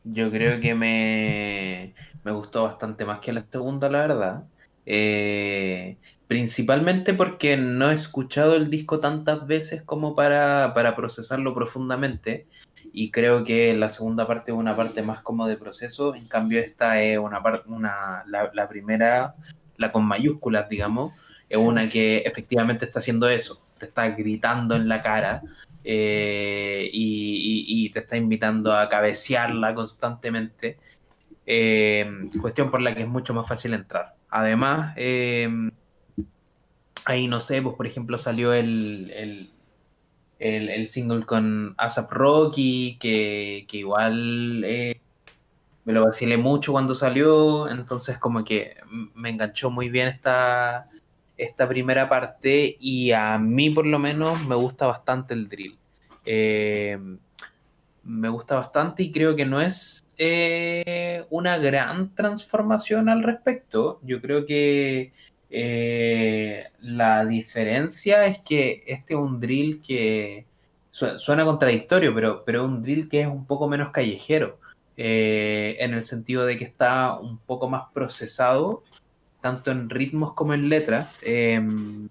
yo creo que me, me gustó bastante más que la segunda, la verdad. Eh, principalmente porque no he escuchado el disco tantas veces como para, para procesarlo profundamente. Y creo que la segunda parte es una parte más como de proceso. En cambio, esta es una parte, una, la, la primera, la con mayúsculas, digamos, es una que efectivamente está haciendo eso. Te está gritando en la cara eh, y, te está invitando a cabecearla constantemente. Eh, cuestión por la que es mucho más fácil entrar. Además, eh, ahí no sé, pues por ejemplo salió el, el, el- el single con ASAP Rocky, que, que igual eh, me lo vacilé mucho cuando salió, entonces como que me enganchó muy bien esta, esta primera parte y a mí por lo menos me gusta bastante el drill. Eh, me gusta bastante y creo que no es eh, una gran transformación al respecto. Yo creo que eh, la diferencia es que este es un drill que su- suena contradictorio, pero, pero un drill que es un poco menos callejero, en el sentido de que está un poco más procesado, tanto en ritmos como en letras. em,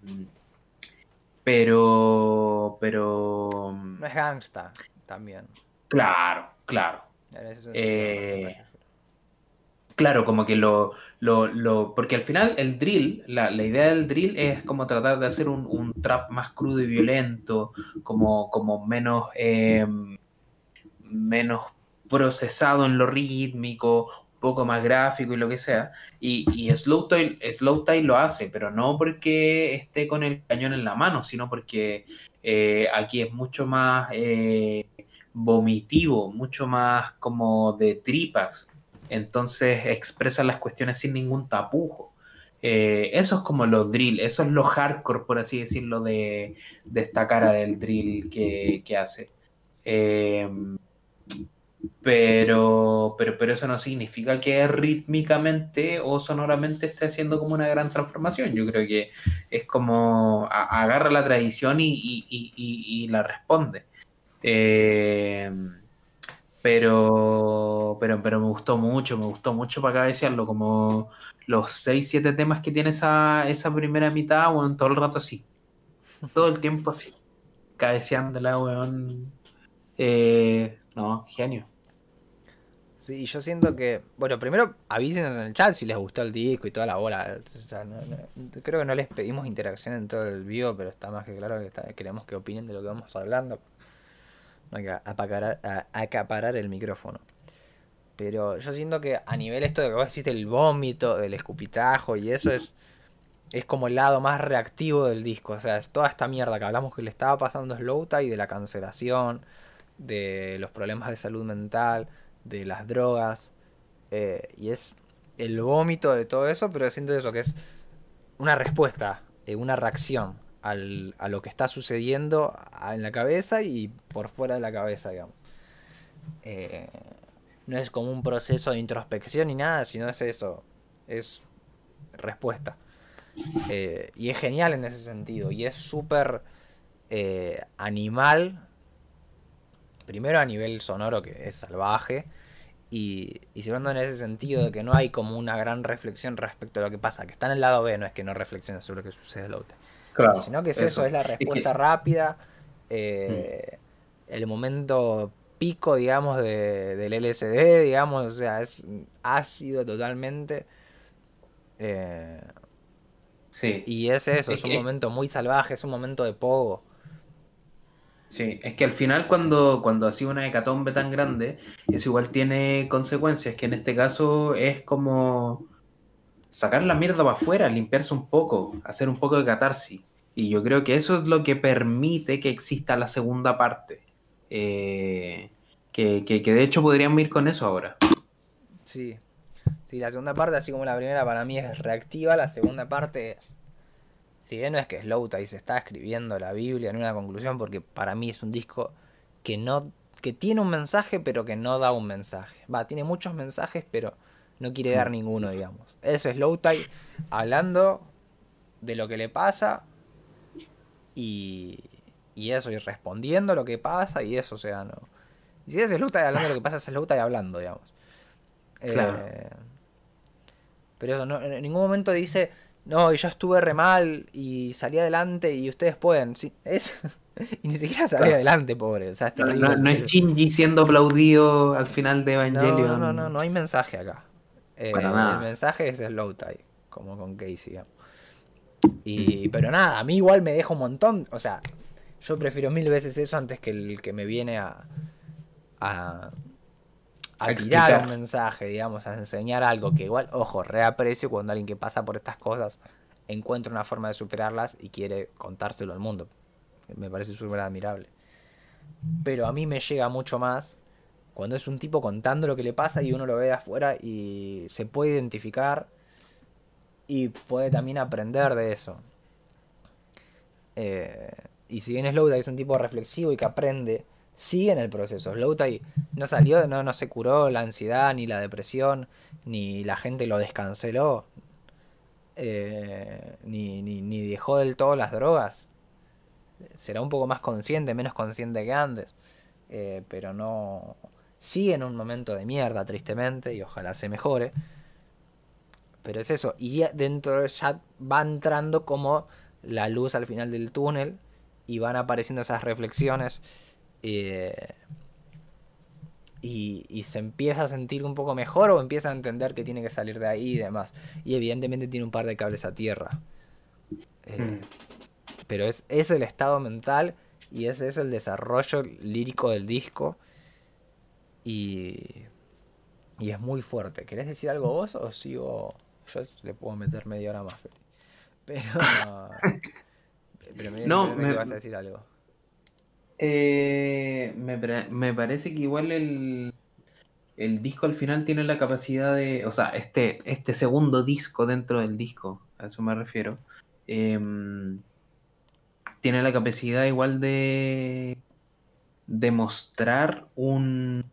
pero, pero, No es gangsta también. claro, claro. Eh, Claro, como que lo, lo, lo- porque al final el drill, la, la idea del drill es como tratar de hacer un, un trap más crudo y violento, como, como menos, eh, menos procesado en lo rítmico, poco más gráfico y lo que sea. Y, y Slow Tie, Slow Tie lo hace, pero no porque esté con el cañón en la mano, sino porque eh, aquí es mucho más eh, vomitivo, mucho más como de tripas. Entonces expresa las cuestiones sin ningún tapujo. Eh, eso es como los drill, eso es lo hardcore, por así decirlo, de, de esta cara del drill que, que hace. Pero, pero, pero eso no significa que rítmicamente o sonoramente esté haciendo como una gran transformación. Yo creo que es como agarra la tradición y, y- y- y- la responde. Eh, pero, pero, pero me gustó mucho, me gustó mucho para cabecearlo, como los 6, 7 temas que tiene esa, esa primera mitad, weón, todo el rato así. Todo el tiempo así. Cabeceándola, weón. Eh, no, genio. Sí, y yo siento que, bueno, primero avísenos en el chat si les gustó el disco y toda la bola. Creo que no les pedimos interacción en todo el vivo, pero está más que claro que queremos que opinen de lo que vamos hablando. No hay que apacarar- acaparar el micrófono. Pero yo siento que a nivel esto de que vos decís del vómito, del escupitajo y eso es, es como el lado más reactivo del disco. O sea, es toda esta mierda que hablamos que le estaba pasando a Slowthai de la cancelación, de los problemas de salud mental, de las drogas. eh, y es el vómito de todo eso, pero siento eso, que es una respuesta, eh, una reacción al- a lo que está sucediendo en la cabeza y por fuera de la cabeza, digamos. Eh, no es como un proceso de introspección ni nada, sino es eso, es respuesta. Y es genial en ese sentido, y es súper animal, primero a nivel sonoro que es salvaje, y, y segundo en ese sentido de que no hay como una gran reflexión respecto a lo que pasa, que está en el lado B, no es que no reflexiona sobre lo que sucede en el outro. Claro. Sino que es eso, es la respuesta rápida, eh, el momento pico, digamos, de, del LSD, digamos, o sea, es ácido totalmente. eh, Sí. y es eso, Es es un que- momento muy salvaje, es un momento de pogo. Sí, es que al final cuando, cuando ha sido una hecatombe tan grande, eso igual tiene consecuencias, que en este caso es como sacar la mierda para afuera, limpiarse un poco, hacer un poco de catarsis. Y yo creo que eso es lo que permite que exista la segunda parte. Eh, que, que- que de hecho podríamos ir con eso ahora. Sí. Sí, la segunda parte, así como la primera, para mí es reactiva, la segunda parte es. Si bien no es que Slowthai se está escribiendo la Biblia en una conclusión, porque para mí es un disco que no. que tiene un mensaje, pero que no da un mensaje. Va, tiene muchos mensajes, pero no quiere dar ninguno, digamos. Es Slowthai hablando de lo que le pasa y. y eso, y respondiendo lo que pasa, y eso, o sea, no. Y si es Slowthai hablando de lo que pasa, es Slowthai hablando, digamos. Claro. Eh, pero eso, no, en ningún momento dice, no, yo estuve re mal y salí adelante y ustedes pueden. Sí, es, y ni siquiera salí Claro. adelante, pobre. O sea, No, no- no es Shinji siendo aplaudido al final de no, Evangelion. no, no, no, no hay mensaje acá. Eh, Para nada. El mensaje es Slow Tie, como con Casey. digamos. Y, pero nada, a mí igual me deja un montón. O sea, yo prefiero mil veces eso antes que el que me viene a. a. a A tirar explicar. un mensaje, digamos, a enseñar algo que igual, ojo, reaprecio cuando alguien que pasa por estas cosas encuentra una forma de superarlas y quiere contárselo al mundo. Me parece súper admirable. Pero a mí me llega mucho más cuando es un tipo contando lo que le pasa y uno lo ve de afuera y se puede identificar y puede también aprender de eso. Eh, y si bien Slowthai es un tipo reflexivo y que aprende, sigue en el proceso. Slowthai no salió, no, no se curó la ansiedad ni la depresión, ni la gente lo descanceló, eh, ni, ni, ni dejó del todo las drogas. Será un poco más consciente, menos consciente que antes. eh, pero no. Sigue en un momento de mierda, tristemente, y ojalá se mejore. Pero es eso. Y dentro de- ya va entrando como la luz al final del túnel. Y van apareciendo esas reflexiones. Eh, y, y se empieza a sentir un poco mejor o empieza a entender que tiene que salir de ahí y demás. Y evidentemente tiene un par de cables a tierra. Eh, Mm. pero es, es el estado mental y ese es el desarrollo lírico del disco. Y, y es muy fuerte. ¿Querés decir algo vos o sigo? Yo le puedo meter media hora más. Pero. pero me, No, me- me- vas a decir algo. Eh, me, me parece que igual el, el disco al final tiene la capacidad de, o sea, este, este segundo disco dentro del disco, a eso me refiero, em, tiene la capacidad igual de demostrar un,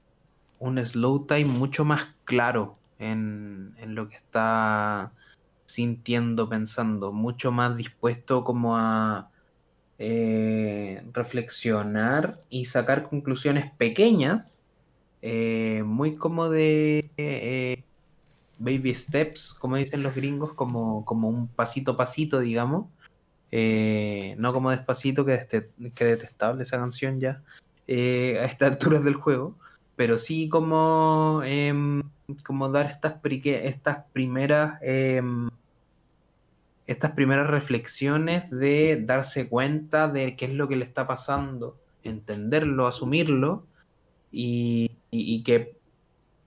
un slow time mucho más claro en, en lo que está sintiendo, pensando, mucho más dispuesto como a eh, reflexionar y sacar conclusiones pequeñas, eh, muy como de eh, baby steps, como dicen los gringos, como, como un pasito a pasito, digamos. No como despacito, que, que detestable esa canción ya a estas alturas del juego. pero sí como, em, como dar estas, estas primeras em, estas primeras reflexiones de darse cuenta de qué es lo que le está pasando, entenderlo, asumirlo y, que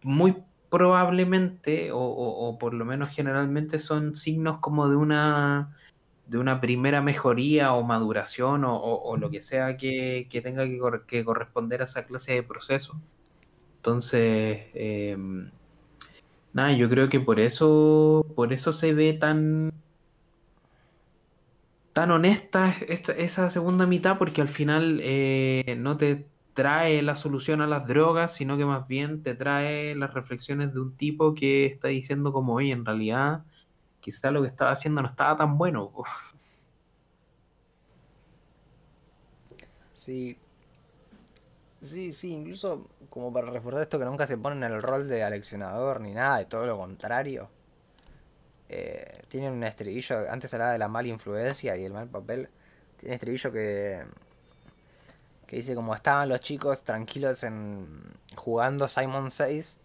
muy probablemente o, por lo menos generalmente son signos como de una de una primera mejoría o maduración o, lo que sea que, tenga que, corresponder a esa clase de proceso. Entonces, em, nada, yo creo que por eso, por eso se ve tan, tan honesta esa segunda mitad, porque al final eh, no te trae la solución a las drogas, sino que más bien te trae las reflexiones de un tipo que está diciendo como, oye, en realidad quizá lo que estaba haciendo no estaba tan bueno. Sí. Sí, sí, incluso como para reforzar esto que nunca se pone en el rol de aleccionador ni nada, de todo lo contrario. Eh, tiene un estribillo, antes hablaba de la mala influencia y el mal papel. Tiene un estribillo que, que dice como estaban los chicos tranquilos en jugando Simon 6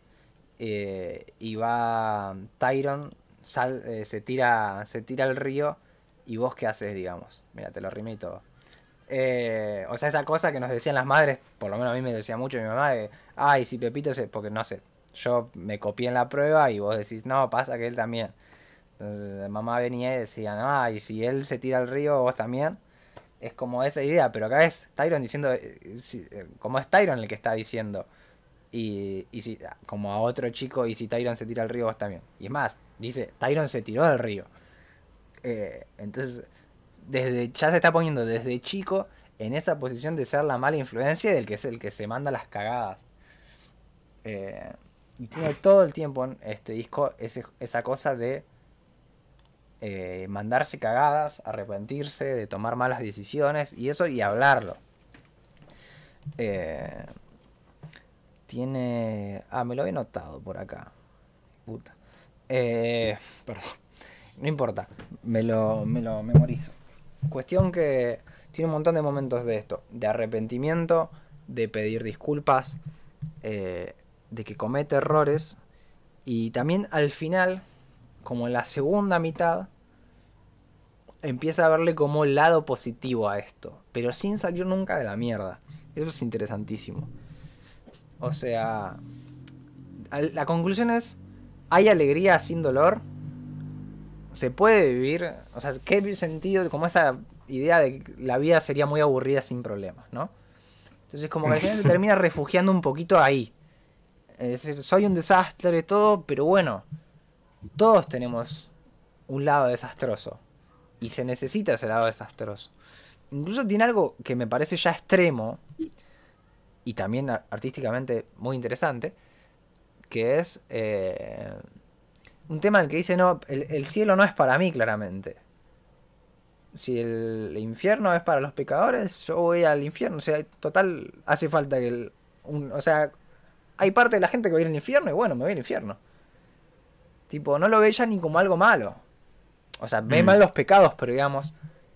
eh, y va Tyron, sal, eh, se, tira, se tira al río y vos qué haces, digamos. Mira, te lo rimé y todo. Eh, o sea, esa cosa que nos decían las madres, por lo menos a mí me decía mucho mi mamá, de, ay, si Pepito se... Porque no sé, yo me copié en la prueba y vos decís, no, pasa que él también. Mamá venía y decía, no, y si él se tira al río, vos también. Es como esa idea, pero acá es Tyron diciendo, eh, eh, como es Tyron el que está diciendo. Y, y si, como a otro chico, y si Tyron se tira al río, vos también. Y es más, dice, Tyron se tiró al río. entonces desde, ya se está poniendo desde chico en esa posición de ser la mala influencia del que es el que se manda las cagadas. Eh, y tiene todo el tiempo en este disco esa cosa de eh, mandarse cagadas, arrepentirse, de tomar malas decisiones y eso y hablarlo. Eh, tiene... Ah, me lo he notado por acá. Puta. perdón. No importa. Me lo, me lo memorizo. Cuestión que tiene un montón de momentos de esto, de arrepentimiento, de pedir disculpas, eh, de que comete errores y también al final, como en la segunda mitad, empieza a verle como el lado positivo a esto, pero sin salir nunca de la mierda. Eso es interesantísimo. O sea, la conclusión es, hay alegría sin dolor, se puede vivir, o sea, qué sentido, como esa idea de que la vida sería muy aburrida sin problemas, ¿no? Entonces como que al final se termina refugiando un poquito ahí. Es decir, soy un desastre, todo, pero bueno, todos tenemos un lado desastroso. Y se necesita ese lado desastroso. Incluso tiene algo que me parece ya extremo, y también artísticamente muy interesante, que es... Eh, un tema en el que dice, no, el, cielo no es para mí, claramente. Si el infierno es para los pecadores, yo voy al infierno. O sea, total, hace falta que el... o sea, hay parte de la gente que va al infierno y bueno, me voy al infierno. Tipo, no lo ve ya ni como algo malo. O sea, ve mm. mal los pecados, pero digamos,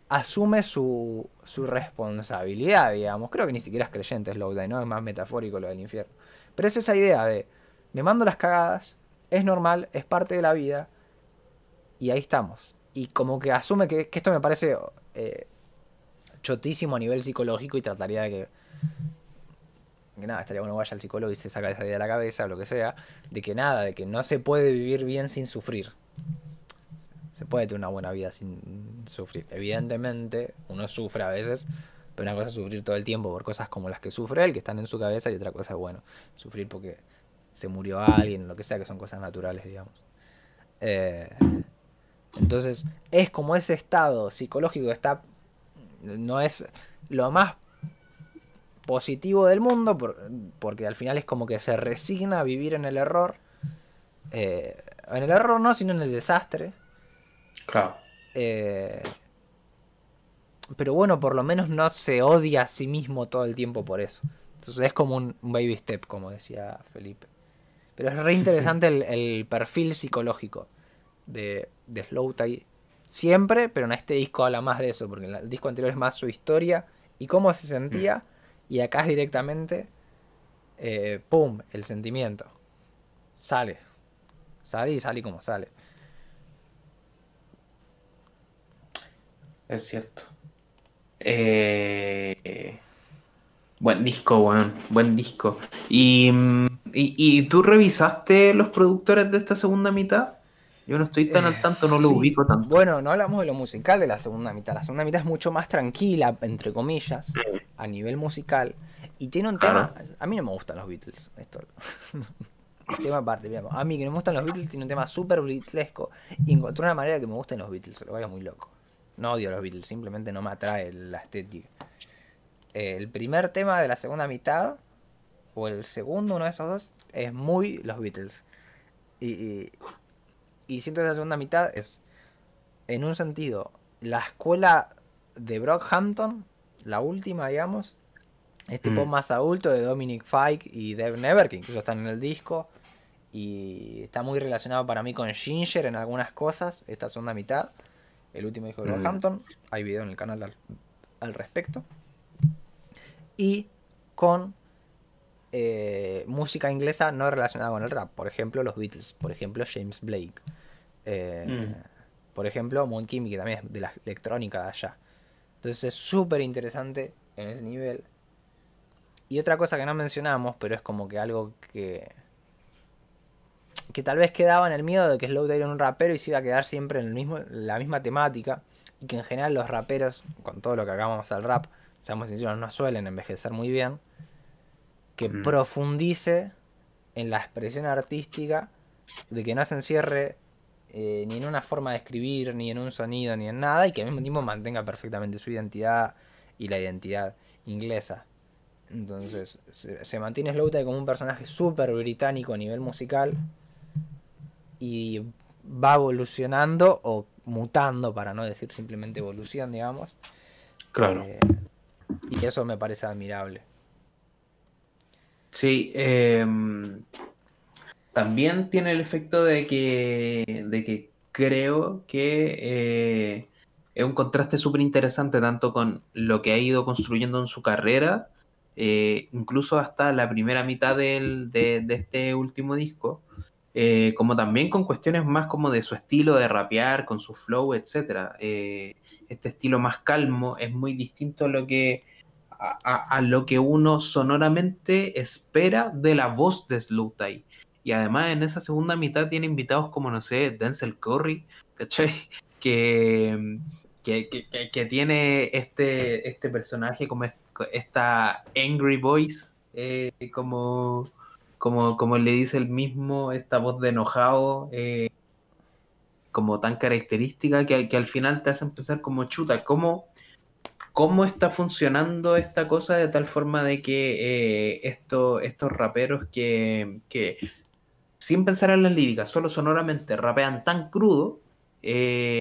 asume su, su responsabilidad, digamos. Creo que ni siquiera es creyente ¿no? Es más metafórico lo del infierno. Pero es esa idea de, me mando las cagadas, es normal, es parte de la vida. Y ahí estamos. Y como que asume que, esto me parece eh, chotísimo a nivel psicológico y trataría de que, que nada, estaría bueno vaya al psicólogo y se saca esa idea de la cabeza o lo que sea, de que nada, de que no se puede vivir bien sin sufrir. Se puede tener una buena vida sin sufrir. Evidentemente, uno sufre a veces, pero una cosa es sufrir todo el tiempo por cosas como las que sufre él, que están en su cabeza, y otra cosa es, bueno, sufrir porque se murió alguien, lo que sea, que son cosas naturales, digamos. Eh, entonces, es como ese estado psicológico que está. No es lo más positivo del mundo, porque al final es como que se resigna a vivir en el error. Eh, en el error no, sino en el desastre. Claro. Eh, pero bueno, por lo menos no se odia a sí mismo todo el tiempo por eso. Entonces es como un baby step, como decía Felipe. Pero es re interesante el, perfil psicológico de, de Slow Siempre, pero en este disco habla más de eso, porque en el disco anterior es más su historia y cómo se sentía. Y acá directamente eh, ¡pum! El sentimiento. Sale. Sale y sale como sale. Es cierto. Eh, buen disco, weón. Buen disco. Y, mm, y, y, tú revisaste los productores de esta segunda mitad? Yo no estoy tan al tanto, no lo Sí. ubico tanto. Bueno, no hablamos de lo musical de la segunda mitad. La segunda mitad es mucho más tranquila, entre comillas, a nivel musical. Y tiene un Claro. tema. A mí no me gustan los Beatles. Esto. tema aparte, digamos. A mí que no me gustan los Beatles tiene un tema súper beatlesco. Y encontré una manera que me gusten los Beatles. Lo es muy loco. No odio a los Beatles, simplemente no me atrae la estética. Eh, el primer tema de la segunda mitad, o el segundo, uno de esos dos, es muy los Beatles. Y, y, y siento que la segunda mitad es, en un sentido, la escuela de Brockhampton, la última, digamos, es tipo Mm. más adulto de Dominic Fike y Dave Never, que incluso están en el disco. Y está muy relacionado para mí con Ginger en algunas cosas, esta segunda mitad. El último disco de Mm. Brockhampton. Hay video en el canal al, al respecto. Y con eh, música inglesa no relacionada con el rap. Por ejemplo, los Beatles. Por ejemplo, James Blake. Eh, Mm. Por ejemplo, Moon Kimmy, que también es de la electrónica de allá. Entonces es súper interesante en ese nivel. Y otra cosa que no mencionamos, pero es como que algo que. que tal vez quedaba en el miedo de que Slowdive era un rapero y se iba a quedar siempre en el mismo, la misma temática. Y que en general los raperos, con todo lo que hagamos al rap, seamos sinceros, no suelen envejecer muy bien. Que Mm. profundice en la expresión artística, de que no se encierre eh, ni en una forma de escribir, ni en un sonido, ni en nada, y que al mismo tiempo mantenga perfectamente su identidad y la identidad inglesa. Entonces, se, se mantiene Slowdive como un personaje súper británico a nivel musical y va evolucionando o mutando, para no decir simplemente evolución, digamos. Claro. Eh, y eso me parece admirable. Sí, em, también tiene el efecto de que, de que creo que eh, es un contraste súper interesante tanto con lo que ha ido construyendo en su carrera, eh, incluso hasta la primera mitad del- de, este último disco, eh, como también con cuestiones más como de su estilo de rapear, con su flow, etc. este estilo más calmo es muy distinto a lo que a, lo que uno sonoramente espera de la voz de Slowthai. Y además en esa segunda mitad tiene invitados como, no sé, Denzel Curry, ¿cachai? Que, que, que- tiene este, este personaje como est- esta angry voice, eh, como, como, como le dice el mismo, esta voz de enojado, eh, como tan característica que, que al final te hace empezar como chuta, como cómo está funcionando esta cosa de tal forma de que eh, esto- estos raperos que, sin pensar en las líricas, solo sonoramente rapean tan crudo, eh,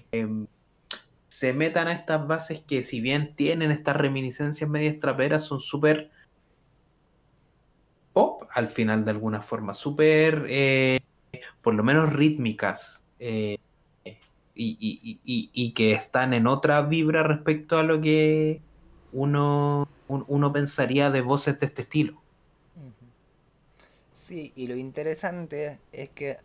se metan a estas bases que si bien tienen estas reminiscencias medias traperas, son súper pop al final de alguna forma, súper, eh, por lo menos rítmicas. Y, y- y- y- y que están en otra vibra respecto a lo que uno, un- uno pensaría de voces de este estilo. Sí, y lo interesante es que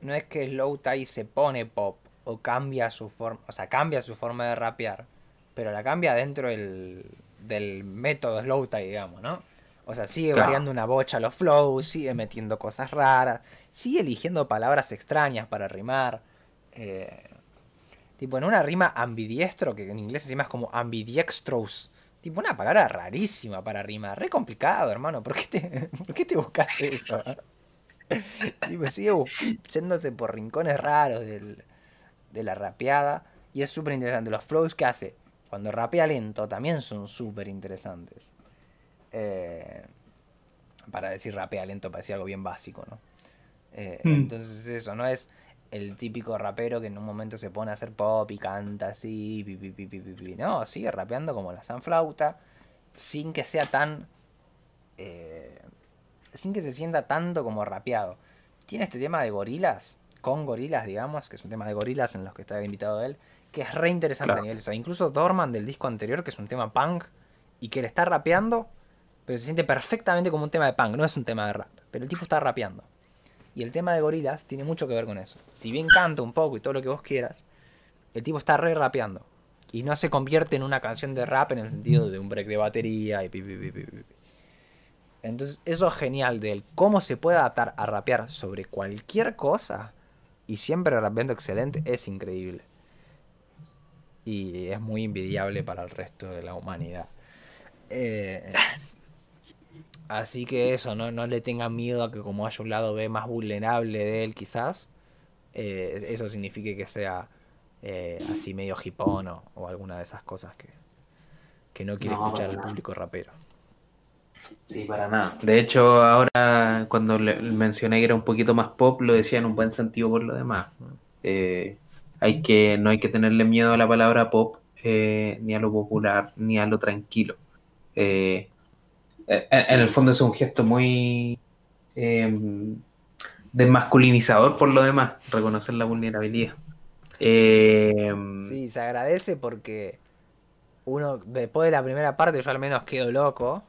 no es que Slow Tie se pone pop o cambia su forma, o sea, cambia su forma de rapear, pero la cambia dentro del, del método Slow Tie, digamos, ¿no? O sea, sigue Claro. variando una bocha los flows, sigue metiendo cosas raras, sigue eligiendo palabras extrañas para rimar. Eh, tipo, en una rima ambidiestro, que en inglés se llama como ambidiextrous. Tipo, una palabra rarísima para rimar. Re complicado, hermano. ¿Por qué te, ¿por qué te buscaste eso? tipo, sigue yéndose por rincones raros del- de la rapeada. Y es súper interesante. Los flows que hace cuando rapea lento también son súper interesantes. Eh, para decir rapea lento parecía algo bien básico, ¿no? Eh, Hmm. Entonces eso, no es el típico rapero que en un momento se pone a hacer pop y canta así, pi, pi, pi, no, sigue rapeando como la sanflauta, sin que sea tan... eh, sin que se sienta tanto como rapeado. Tiene este tema de gorilas, con gorilas, digamos, que es un tema de gorilas en los que está invitado él, que es re interesante Claro. a nivel eso. Incluso Dorman del disco anterior, que es un tema punk, y que le está rapeando, pero se siente perfectamente como un tema de punk, no es un tema de rap, pero el tipo está rapeando. Y el tema de gorilas tiene mucho que ver con eso. Si bien canta un poco y todo lo que vos quieras, el tipo está re rapeando. Y no se convierte en una canción de rap en el sentido de un break de batería y pi, pi, pi. Entonces, eso es genial de. Cómo se puede adaptar a rapear sobre cualquier cosa y siempre rapeando excelente es increíble. Y es muy envidiable para el resto de la humanidad. Eh, así que eso, no, no le tengan miedo a que como haya un lado B más vulnerable de él quizás, eh, eso signifique que sea eh, así medio hipón o, o alguna de esas cosas que, que no quiere No, escuchar nada. público rapero. Sí, para nada. De hecho, ahora cuando le mencioné que era un poquito más pop, lo decía en un buen sentido por lo demás. Eh, hay que, no hay que tenerle miedo a la palabra pop, eh, ni a lo popular, ni a lo tranquilo. Eh, en, en el fondo es un gesto muy eh, desmasculinizador por lo demás, reconocer la vulnerabilidad. Eh, Sí, se agradece porque uno, después de la primera parte, yo al menos quedo loco.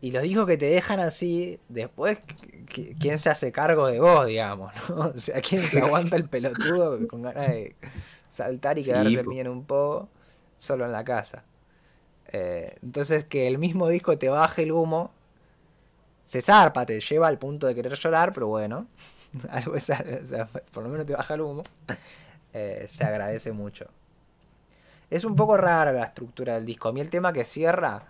Y los discos que te dejan así, después, ¿qui- ¿quién se hace cargo de vos, digamos? ¿no? O sea, ¿quién se aguanta el pelotudo con ganas de saltar y Sí, quedarse po. bien un poco solo en la casa? Eh, entonces, que el mismo disco te baje el humo, se zarpa, te lleva al punto de querer llorar, pero bueno, por lo menos te baja el humo. Eh, se agradece mucho. Es un poco rara la estructura del disco. A mí el tema que cierra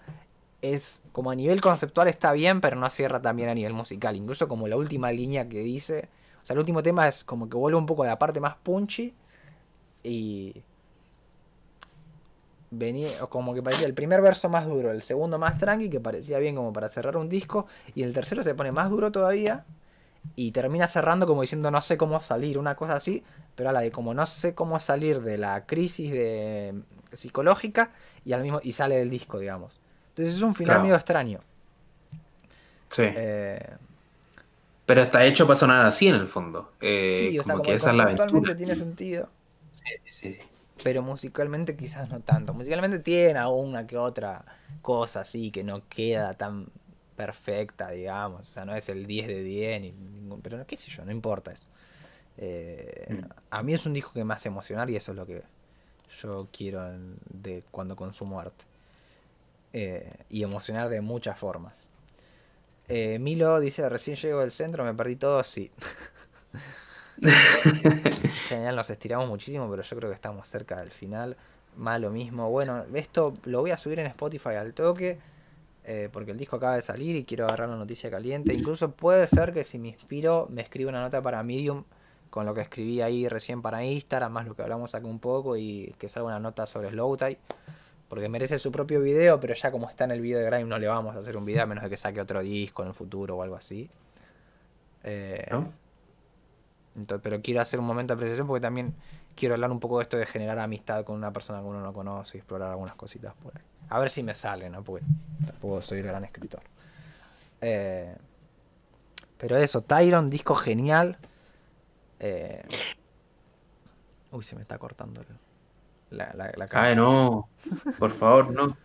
es como a nivel conceptual está bien, pero no cierra también a nivel musical. Incluso como la última línea que dice. O sea, el último tema es como que vuelve un poco a la parte más punchy. Y. Venía, o como que parecía el primer verso más duro, el segundo más tranqui, que parecía bien como para cerrar un disco. Y el tercero se pone más duro todavía. Y termina cerrando como diciendo no sé cómo salir, una cosa así. Pero a la de como no sé cómo salir de la crisis de, psicológica y al mismo y sale del disco, digamos. Entonces es un final Claro. medio extraño. sí. Eh, Pero está hecho para sonar así en el fondo. Eh, sí, o sea, como como que esa es la conceptualmente aventura. tiene sentido, Sí, sí. Pero musicalmente quizás no tanto. Musicalmente tiene alguna que otra cosa así que no queda tan perfecta, digamos. O sea, no es el 10 de 10, ni ningún- pero qué sé yo, no importa eso. Eh, Mm. A mí es un disco que me hace emocionar y eso es lo que yo quiero de cuando consumo arte. Eh, y emocionar de muchas formas. Eh, Milo dice, recién llego del centro, me perdí todo, sí. Genial, nos estiramos muchísimo, pero yo creo que estamos cerca del final. Más lo mismo. Bueno, esto lo voy a subir en Spotify al toque. eh, porque el disco acaba de salir y quiero agarrar la noticia caliente. Incluso puede ser que si me inspiro, me escriba una nota para Medium con lo que escribí ahí recién para Instagram, más lo que hablamos acá un poco y que salga una nota sobre Slowtie. Porque merece su propio video, pero ya como está en el video de Grime no le vamos a hacer un video a menos de que saque otro disco en el futuro o algo así. Eh, ¿No? Entonces, pero quiero hacer un momento de apreciación porque también quiero hablar un poco de esto de generar amistad con una persona que uno no conoce y explorar algunas cositas por ahí. A ver si me sale, ¿no? Porque tampoco soy el gran escritor. Eh, pero eso, Tyron, disco genial. Eh, uy, se me está cortando el- la, la, la cámara. Ay, no. Por favor, no.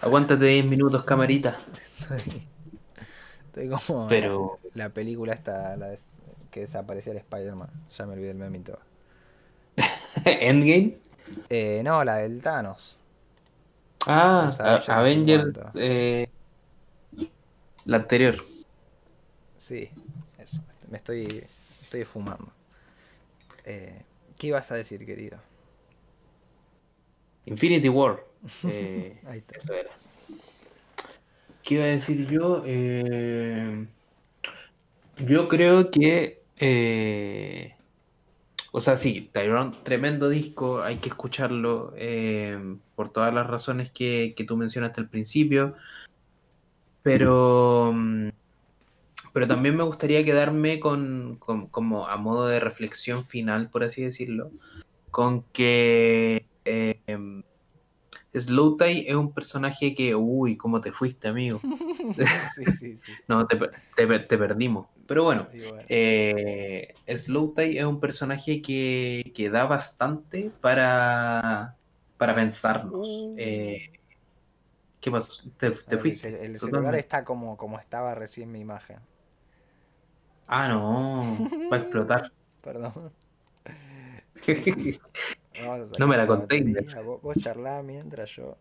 Aguántate 10 minutos, camarita. Estoy, estoy como Pero- la, la película esta la des- que desaparecía el Spider-Man. Ya me olvidé el meme y todo. Endgame. Eh, no, la del Thanos. Ah, a- Avenger. 50. eh, la anterior. Sí, eso. Me estoy, estoy fumando. Eh, ¿Qué ibas a decir, querido? Infinity War. Eh, Ahí está. eso era. ¿Qué iba a decir yo? Eh, yo creo que. Eh, o sea, sí, Tyrone, tremendo disco, hay que escucharlo eh, por todas las razones que, que tú mencionaste al principio. Pero. mm, Pero también me gustaría quedarme con, con- como a modo de reflexión final, por así decirlo, con que eh, em, Slowthai es un personaje que, uy, ¿cómo te fuiste, amigo? sí, sí, sí. No, te, per- te per- te perdimos. Pero bueno, bueno. eh, Slowthai es un personaje que, que da bastante para, para pensarnos. Uh. Eh, ¿Qué pasó? ¿Te, te El, fuiste? cel- el celular está como, como estaba recién mi imagen. Ah, no, va a explotar. Perdón. No me la sacar conté, batería. Vos, vos charlá mientras yo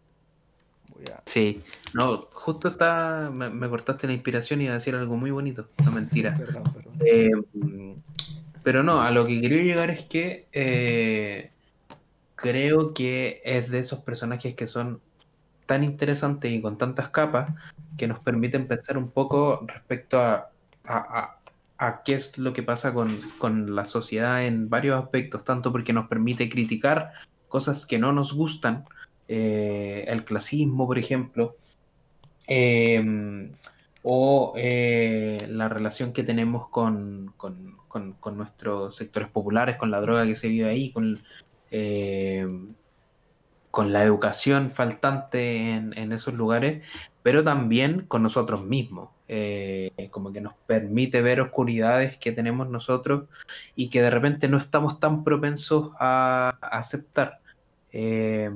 voy a. Sí, no, justo está, me, me cortaste la inspiración y iba a decir algo muy bonito, no mentira. Perdón, perdón. Eh, pero no, a lo que quería llegar es que eh, creo que es de esos personajes que son tan interesantes y con tantas capas que nos permiten pensar un poco respecto a, a, a- a qué es lo que pasa con, con la sociedad en varios aspectos, tanto porque nos permite criticar cosas que no nos gustan, eh, el clasismo, por ejemplo, eh, o eh, la relación que tenemos con, con- con- nuestros sectores populares, con la droga que se vive ahí, con, eh, con la educación faltante en esos lugares, pero también con nosotros mismos. Eh, como que nos permite ver oscuridades que tenemos nosotros y que de repente no estamos tan propensos a, aceptar. Eh,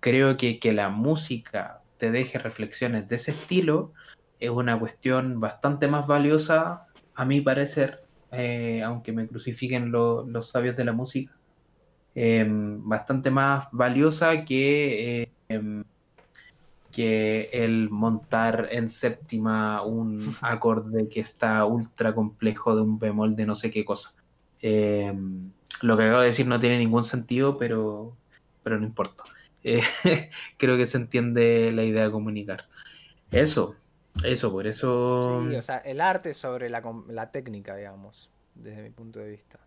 creo que, que la música te deje reflexiones de ese estilo es una cuestión bastante más valiosa, a mi parecer, eh, aunque me crucifiquen lo- los sabios de la música, eh, bastante más valiosa que, eh, em, que el montar en séptima un acorde que está ultra complejo de un bemol de no sé qué cosa. Eh, lo que acabo de decir no tiene ningún sentido, pero, pero no importa. Eh, creo que se entiende la idea de comunicar. Eso, eso, por eso. Sí, o sea, el arte sobre la, la técnica, digamos, desde mi punto de vista.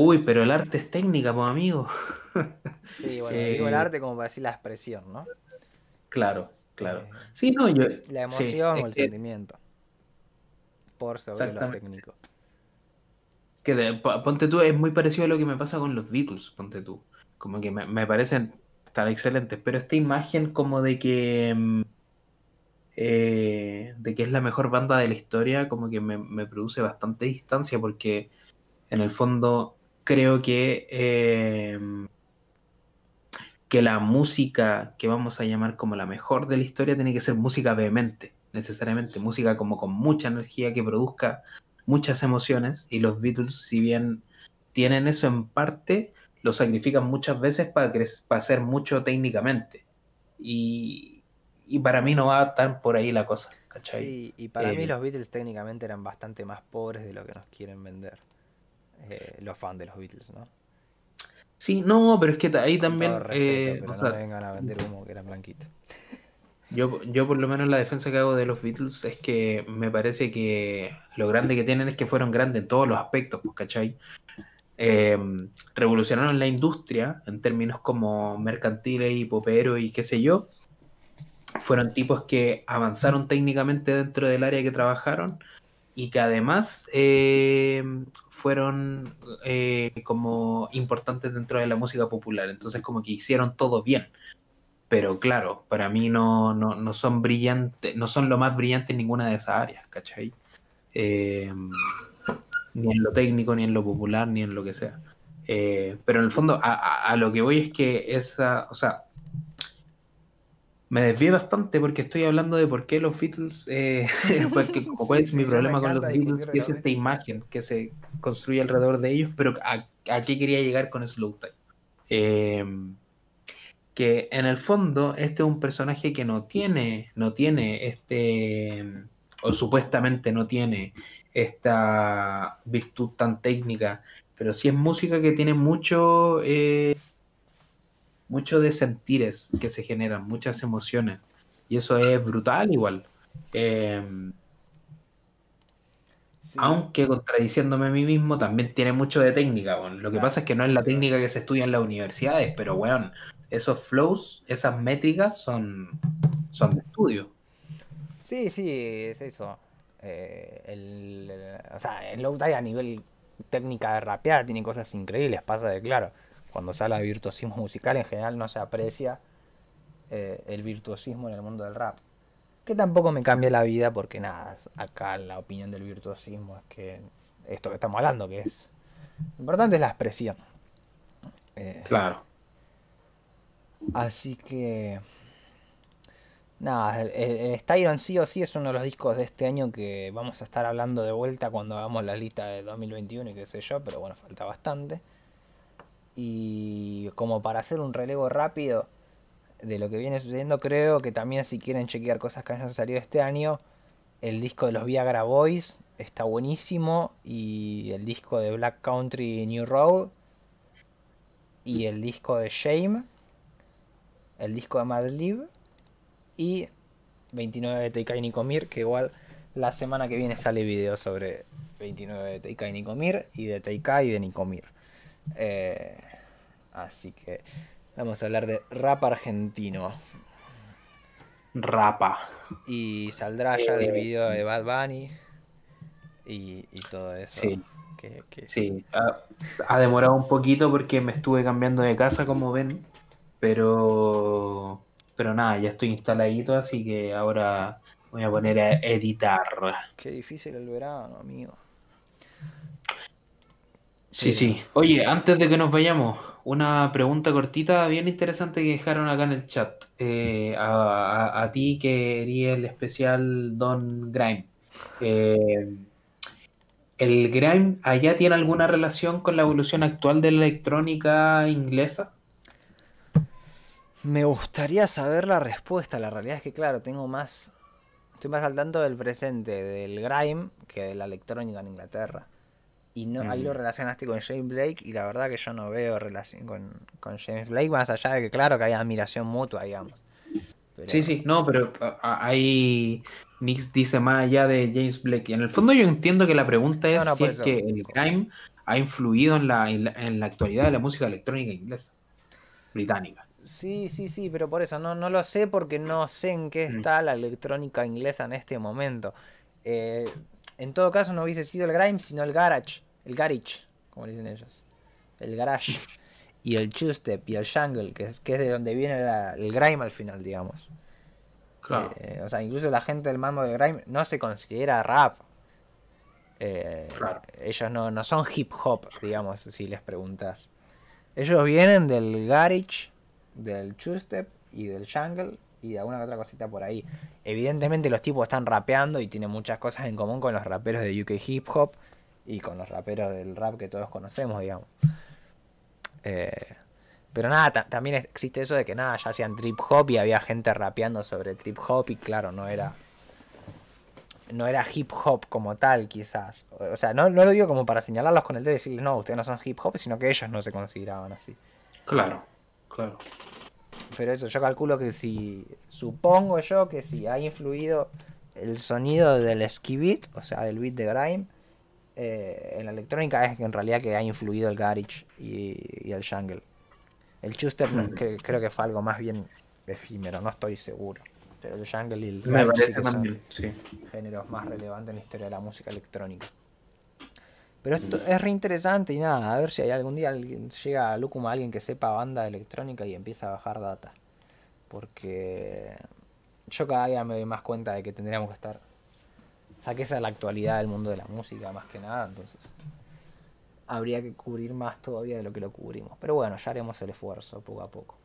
Uy, pero el arte es técnica, pues amigo. Sí, bueno, Eh, digo el arte como para decir la expresión, ¿no? Claro, claro. Eh, Sí, no, yo. la emoción o el que- sentimiento. Por sobre lo técnico. Que de- ponte tú, es muy parecido a lo que me pasa con los Beatles, ponte tú. Como que me, me parecen tan excelentes, pero esta imagen como de que mm, eh, de que es la mejor banda de la historia, como que me, me produce bastante distancia porque en el fondo creo que eh, que la música que vamos a llamar como la mejor de la historia tiene que ser música vehemente, necesariamente, música como con mucha energía que produzca muchas emociones y los Beatles, si bien tienen eso en parte, lo sacrifican muchas veces para, hacer mucho técnicamente. Y, y para mí no va tan por ahí la cosa, ¿cachai? Sí, y para mí Eh, los Beatles técnicamente eran bastante más pobres de lo que nos quieren vender. Eh, los fans de los Beatles, ¿no? Sí, no, pero es que ahí Con también, respeto, eh, pero o no sea, me vengan a vender humo que eran blanquitos. Yo, yo por lo menos la defensa que hago de los Beatles es que me parece que lo grande que tienen es que fueron grandes en todos los aspectos, pues, ¿cachai? Eh, revolucionaron la industria en términos como mercantiles y poperos y qué sé yo. Fueron tipos que avanzaron técnicamente dentro del área que trabajaron y que además eh, fueron eh, como importantes dentro de la música popular. Entonces como que hicieron todo bien. Pero claro, para mí no, no, no son brillantes, no son lo más brillante en ninguna de esas áreas, ¿cachai? Eh, ni en lo técnico, ni en lo popular, ni en lo que sea. Pero en el fondo, a- a lo que voy es que esa, o sea, me desvié bastante porque estoy hablando de por qué los Beatles, eh, porque como cuál es Sí, mi sí, problema con los Beatles, que es esta imagen que se construye alrededor de ellos, pero a, a qué quería llegar con Slow Time. Eh, que en el fondo este es un personaje que no tiene, no tiene este, o supuestamente no tiene esta virtud tan técnica, pero sí es música que tiene mucho, eh, mucho de sentires que se generan, muchas emociones, y eso es brutal igual. Eh, Sí. aunque contradiciéndome a mí mismo, también tiene mucho de técnica. Lo que pasa es que no es la técnica que se estudia en las universidades, pero weón, esos flows, esas métricas son, son de estudio. Sí, sí, es eso. Eh, el, el- o sea, el Low a nivel técnica de rapear tiene cosas increíbles. Pasa de claro, cuando se habla de virtuosismo musical en general no se aprecia eh, el virtuosismo en el mundo del rap. Que tampoco me cambia la vida porque nada, acá la opinión del virtuosismo es que esto que estamos hablando, que es lo importante es la expresión. Eh, Claro. Así que... Nada, Styron sí o sí es uno de los discos de este año que vamos a estar hablando de vuelta cuando hagamos la lista de 2021 y qué sé yo, pero bueno, falta bastante. Y como para hacer un relevo rápido de lo que viene sucediendo, creo que también si quieren chequear cosas que hayan salido este año, el disco de los Viagra Boys está buenísimo y el disco de Black Country New Road y el disco de Shame, el disco de Madlib y 29 de Teika y Nikomir, que igual la semana que viene sale video sobre 29 de Teika y Nikomir y de Teika y de Nikomir. Eh, así que vamos a hablar de rap argentino. Rapa. Y saldrá ya el video de Bad Bunny y, y todo eso. Sí. Que, que- Sí, ha, ha demorado un poquito porque me estuve cambiando de casa, como ven, pero pero nada, ya estoy instaladito, así que ahora voy a poner a editar. Qué difícil el verano, amigo. Sí, Sí. sí. Oye, antes de que nos vayamos, una pregunta cortita bien interesante que dejaron acá en el chat. Eh, a, a- a ti que eres el especial Don Grime. Eh, ¿el Grime allá tiene alguna relación con la evolución actual de la electrónica inglesa? Me gustaría saber la respuesta. La realidad es que, claro, tengo más. Estoy más al tanto del presente del grime que de la electrónica en Inglaterra. Y no, ahí lo Ujú. relacionaste con James Blake y la verdad que yo no veo relación con, con James Blake, más allá de que, claro, que hay admiración mutua, digamos. Pero- Sí, sí, no, pero ahí Nix dice más allá de James Blake. En el fondo yo entiendo que la pregunta es No, no, si es que el grime ha influido en la, en la, en la actualidad de la música electrónica inglesa, británica. Sí, sí, sí, pero por eso no, no lo sé porque no sé en qué Mm. está la electrónica inglesa en este momento. Eh, en todo caso no hubiese sido el grime, sino el garage, el garage, como le dicen ellos. El garage. Y el two-step y el jungle, que es, que es de donde viene la- el grime al final, digamos. Claro. Eh, o sea, incluso la gente del mambo de grime no se considera rap. Eh, Claro. Ellos no, no son hip hop, digamos, si les preguntas. Ellos vienen del garage, del two-step y del jungle y de alguna que otra cosita por ahí. Evidentemente los tipos están rapeando y tienen muchas cosas en común con los raperos de UK hip hop y con los raperos del rap que todos conocemos, digamos. Eh, pero nada, ta- también existe eso de que nada, ya hacían trip hop y había gente rapeando sobre trip hop y claro, no era no era hip hop como tal, quizás. O sea, no, no lo digo como para señalarlos con el dedo y decirles, no, ustedes no son hip hop, sino que ellos no se consideraban así. Claro, claro. Pero eso, yo calculo que si, supongo yo que si ha influido el sonido del ski beat, o sea, del beat de grime, eh, en la electrónica es que en realidad que ha influido el garage y, y el jungle. El chuster no- que, creo que fue algo más bien efímero, no estoy seguro. Pero el jungle y el garage sí parece que son sí. géneros más relevantes en la historia de la música electrónica. Pero esto es re interesante y nada, a ver si hay algún día alguien, llega a Lucum alguien que sepa banda electrónica y empieza a bajar data. Porque yo cada día me doy más cuenta de que tendríamos que estar. Sea, que esa es la actualidad del mundo de la música, más que nada, entonces. Habría que cubrir más todavía de lo que lo cubrimos. Pero bueno, ya haremos el esfuerzo poco a poco.